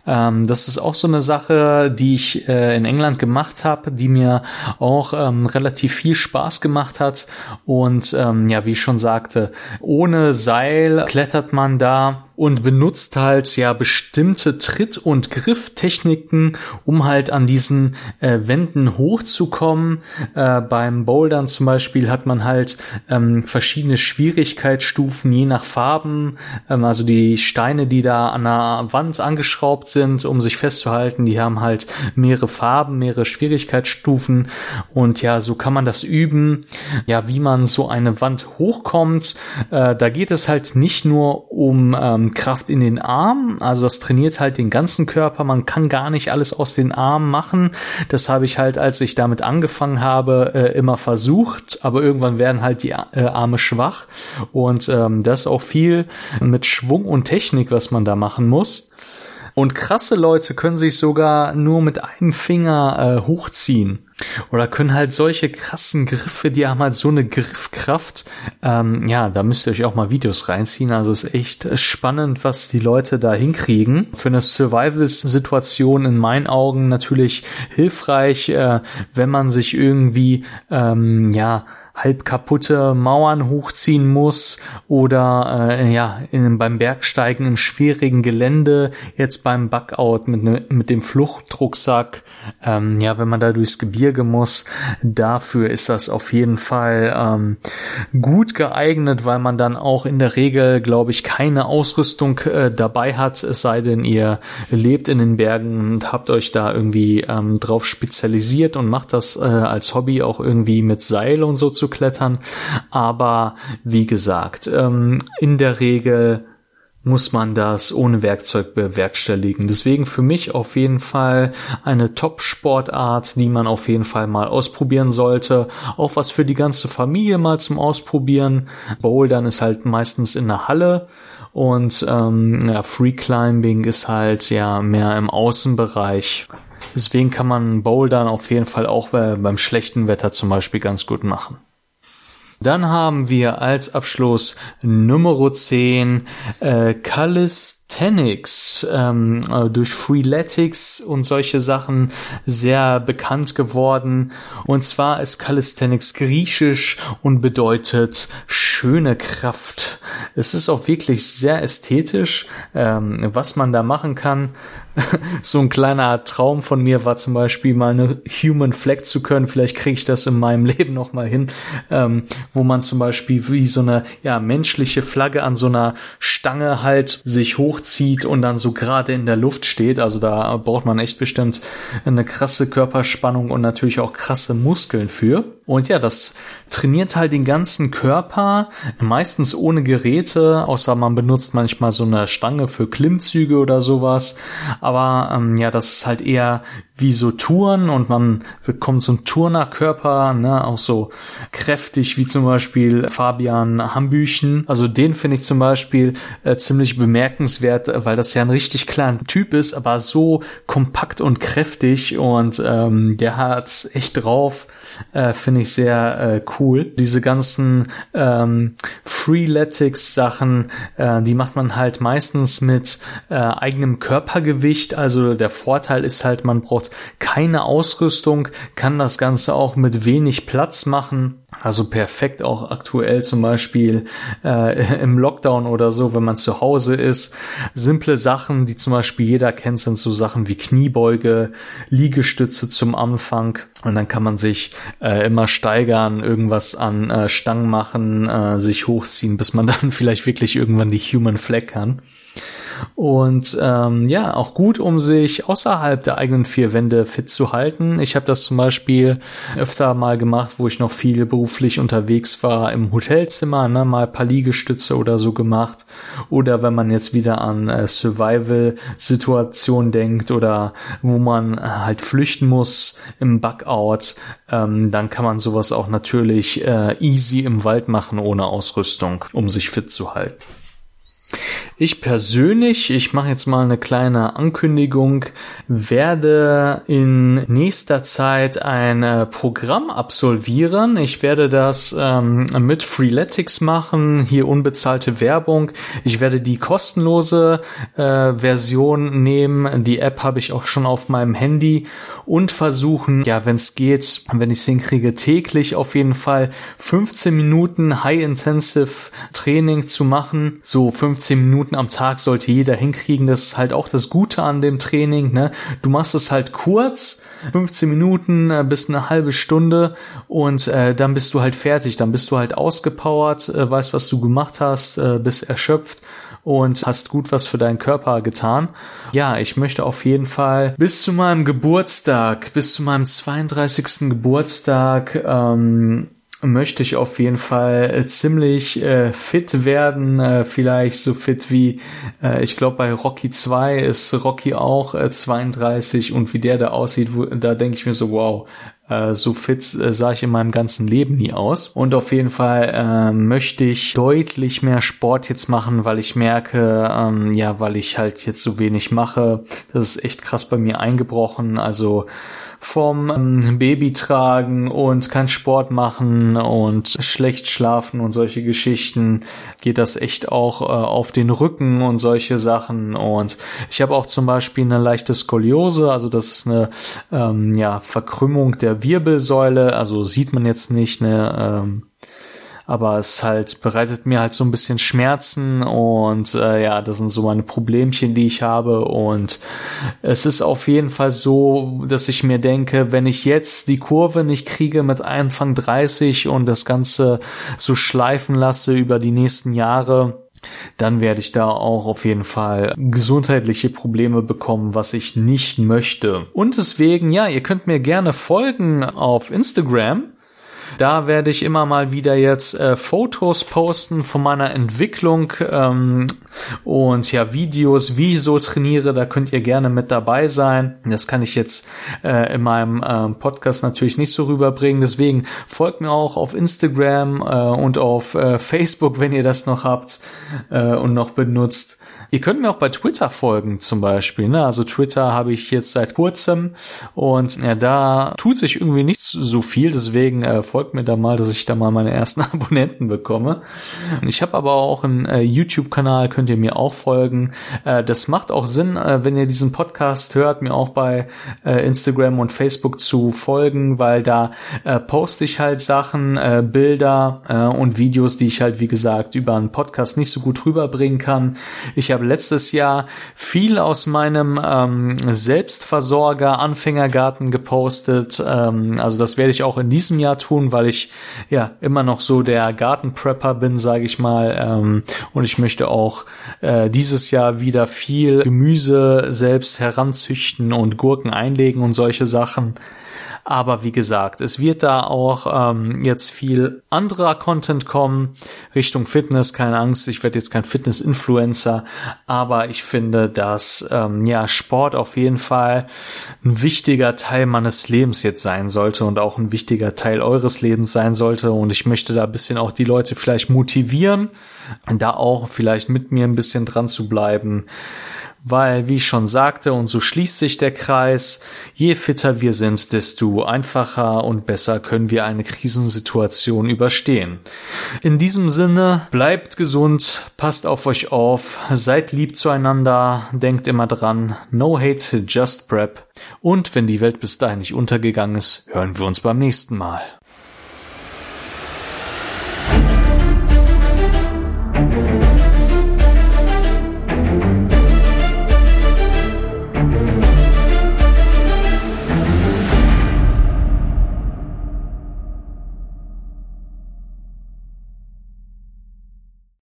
Ähm, das ist auch so eine Sache, die ich äh, in England gemacht habe, die mir auch ähm, relativ viel Spaß gemacht hat. Und ähm, ja, wie ich schon sagte, ohne Seil klettert man da und benutzt halt ja bestimmte Tritt- und Grifftechniken, um halt an diesen äh, Wänden hochzukommen. Äh, beim Bouldern zum Beispiel hat man halt ähm, verschiedene Schwierigkeitsstufen je nach Farben. Ähm, also die Steine, die da an der Wand angeschraubt sind, um sich festzuhalten, die haben halt mehrere Farben, mehrere Schwierigkeitsstufen und ja, so kann man das üben. Ja, wie man so eine Wand hochkommt. Äh, da geht es halt nicht nur um ähm, Kraft in den Armen, also das trainiert halt den ganzen Körper. Man kann gar nicht alles aus den Armen machen. Das habe ich halt, als ich damit angefangen habe, äh, immer versucht. Aber irgendwann werden halt die äh, Arme schwach und ähm, das ist auch viel mit Schwung und Technik, was man da machen muss. Und krasse Leute können sich sogar nur mit einem Finger äh, hochziehen. Oder können halt solche krassen Griffe, die haben halt so eine Griffkraft. Ähm, ja, da müsst ihr euch auch mal Videos reinziehen. Also ist echt spannend, was die Leute da hinkriegen. Für eine Survival-Situation in meinen Augen natürlich hilfreich, äh, wenn man sich irgendwie, ähm, ja, halb kaputte Mauern hochziehen muss oder äh, ja in, beim Bergsteigen im schwierigen Gelände jetzt beim Backout mit, ne, mit dem Fluchtrucksack ähm, ja wenn man da durchs Gebirge muss dafür ist das auf jeden Fall ähm, gut geeignet weil man dann auch in der Regel glaube ich keine Ausrüstung äh, dabei hat es sei denn ihr lebt in den Bergen und habt euch da irgendwie ähm, drauf spezialisiert und macht das äh, als Hobby auch irgendwie mit Seil und so zu zu klettern. Aber wie gesagt, ähm, in der Regel muss man das ohne Werkzeug bewerkstelligen. Deswegen für mich auf jeden Fall eine Top-Sportart, die man auf jeden Fall mal ausprobieren sollte. Auch was für die ganze Familie mal zum Ausprobieren. Bouldern ist halt meistens in der Halle und ähm, ja, Free Climbing ist halt ja mehr im Außenbereich. Deswegen kann man Bouldern auf jeden Fall auch bei, beim schlechten Wetter zum Beispiel ganz gut machen. Dann haben wir als Abschluss Nummer 10 äh, Calisthenics ähm, äh, durch Freeletics und solche Sachen sehr bekannt geworden. Und zwar ist Calisthenics griechisch und bedeutet schöne Kraft. Es ist auch wirklich sehr ästhetisch, ähm, was man da machen kann. so ein kleiner Traum von mir war zum Beispiel mal eine Human Flag zu können. Vielleicht kriege ich das in meinem Leben noch mal hin, ähm, wo man zum Beispiel wie so eine ja menschliche Flagge an so einer Stange halt sich hochzieht und dann so gerade in der Luft steht. Also da braucht man echt bestimmt eine krasse Körperspannung und natürlich auch krasse Muskeln für. Und ja, das trainiert halt den ganzen Körper, meistens ohne Geräte, außer man benutzt manchmal so eine Stange für Klimmzüge oder sowas. Aber ähm, ja, das ist halt eher wie so Touren und man bekommt so einen Turnerkörper, ne, auch so kräftig wie zum Beispiel Fabian Hambüchen. Also den finde ich zum Beispiel äh, ziemlich bemerkenswert, weil das ja ein richtig kleiner Typ ist, aber so kompakt und kräftig und ähm, der hat's echt drauf. Äh, finde ich sehr äh, cool. Diese ganzen ähm, Freeletics-Sachen, äh, die macht man halt meistens mit äh, eigenem Körpergewicht. Also der Vorteil ist halt, man braucht keine Ausrüstung, kann das Ganze auch mit wenig Platz machen. Also perfekt auch aktuell zum Beispiel äh, im Lockdown oder so, wenn man zu Hause ist. Simple Sachen, die zum Beispiel jeder kennt, sind so Sachen wie Kniebeuge, Liegestütze zum Anfang. Und dann kann man sich äh, immer steigern, irgendwas an äh, Stangen machen, äh, sich hochziehen, bis man dann vielleicht wirklich irgendwann die Human Flag kann. Und ähm, ja, auch gut, um sich außerhalb der eigenen vier Wände fit zu halten. Ich habe das zum Beispiel öfter mal gemacht, wo ich noch viel beruflich unterwegs war, im Hotelzimmer, ne, mal paar Liegestütze oder so gemacht. Oder wenn man jetzt wieder an äh, Survival-Situationen denkt oder wo man halt flüchten muss im Bugout, ähm, dann kann man sowas auch natürlich äh, easy im Wald machen ohne Ausrüstung, um sich fit zu halten. Ich persönlich, ich mache jetzt mal eine kleine Ankündigung, werde in nächster Zeit ein äh, Programm absolvieren. Ich werde das ähm, mit Freeletics machen, hier unbezahlte Werbung. Ich werde die kostenlose äh, Version nehmen. Die App habe ich auch schon auf meinem Handy und versuchen, ja, wenn es geht, wenn ich es hinkriege, täglich auf jeden Fall 15 Minuten High-Intensive Training zu machen. So 15 Minuten Minuten am Tag sollte jeder hinkriegen. Das ist halt auch das Gute an dem Training. Ne? Du machst es halt kurz, 15 Minuten äh, bis eine halbe Stunde und äh, dann bist du halt fertig. Dann bist du halt ausgepowert, äh, weißt, was du gemacht hast, äh, bist erschöpft und hast gut was für deinen Körper getan. Ja, ich möchte auf jeden Fall bis zu meinem Geburtstag, bis zu meinem 32. Geburtstag, ähm, möchte ich auf jeden Fall äh, ziemlich äh, fit werden, äh, vielleicht so fit wie, äh, ich glaube bei Rocky 2 ist Rocky auch äh, 32 und wie der da aussieht, wo, da denke ich mir so, wow, äh, so fit äh, sah ich in meinem ganzen Leben nie aus. Und auf jeden Fall äh, möchte ich deutlich mehr Sport jetzt machen, weil ich merke, ähm, ja, weil ich halt jetzt so wenig mache. Das ist echt krass bei mir eingebrochen. Also vom ähm, Baby tragen und kein Sport machen und schlecht schlafen und solche Geschichten geht das echt auch äh, auf den Rücken und solche Sachen. Und ich habe auch zum Beispiel eine leichte Skoliose, also das ist eine ähm, ja Verkrümmung der Wirbelsäule, also sieht man jetzt nicht eine ähm, aber es halt bereitet mir halt so ein bisschen Schmerzen und äh, ja, das sind so meine Problemchen, die ich habe und es ist auf jeden Fall so, dass ich mir denke, wenn ich jetzt die Kurve nicht kriege mit Anfang 30 und das Ganze so schleifen lasse über die nächsten Jahre, dann werde ich da auch auf jeden Fall gesundheitliche Probleme bekommen, was ich nicht möchte. Und deswegen, ja, ihr könnt mir gerne folgen auf Instagram. Da werde ich immer mal wieder jetzt äh, Fotos posten von meiner Entwicklung ähm, und ja Videos, wie ich so trainiere. Da könnt ihr gerne mit dabei sein. Das kann ich jetzt äh, in meinem äh, Podcast natürlich nicht so rüberbringen. Deswegen folgt mir auch auf Instagram äh, und auf äh, Facebook, wenn ihr das noch habt äh, und noch benutzt. Ihr könnt mir auch bei Twitter folgen zum Beispiel. Ne? Also Twitter habe ich jetzt seit kurzem und ja, da tut sich irgendwie nicht so viel. Deswegen äh, folgt mir da mal, dass ich da mal meine ersten Abonnenten bekomme. Ich habe aber auch einen äh, YouTube-Kanal, könnt ihr mir auch folgen. Äh, das macht auch Sinn, äh, wenn ihr diesen Podcast hört, mir auch bei äh, Instagram und Facebook zu folgen, weil da äh, poste ich halt Sachen, äh, Bilder und Videos, die ich halt, wie gesagt, über einen Podcast nicht so gut rüberbringen kann. Ich habe letztes Jahr viel aus meinem ähm, Selbstversorger Anfängergarten gepostet. Ähm, also das werde ich auch in diesem Jahr tun, weil ich ja immer noch so der Gartenprepper bin, sage ich mal. Ähm, und ich möchte auch äh, dieses Jahr wieder viel Gemüse selbst heranzüchten und Gurken einlegen und solche Sachen. Aber wie gesagt, es wird da auch ähm, jetzt viel anderer Content kommen Richtung Fitness. Keine Angst, ich werde jetzt kein Fitness-Influencer, aber ich finde, dass ähm, ja Sport auf jeden Fall ein wichtiger Teil meines Lebens jetzt sein sollte und auch ein wichtiger Teil eures Lebens sein sollte. Und ich möchte da ein bisschen auch die Leute vielleicht motivieren, da auch vielleicht mit mir ein bisschen dran zu bleiben weil, wie ich schon sagte, und so schließt sich der Kreis, je fitter wir sind, desto einfacher und besser können wir eine Krisensituation überstehen. In diesem Sinne, bleibt gesund, passt auf euch auf, seid lieb zueinander, denkt immer dran, no hate, just prep. Und wenn die Welt bis dahin nicht untergegangen ist, hören wir uns beim nächsten Mal.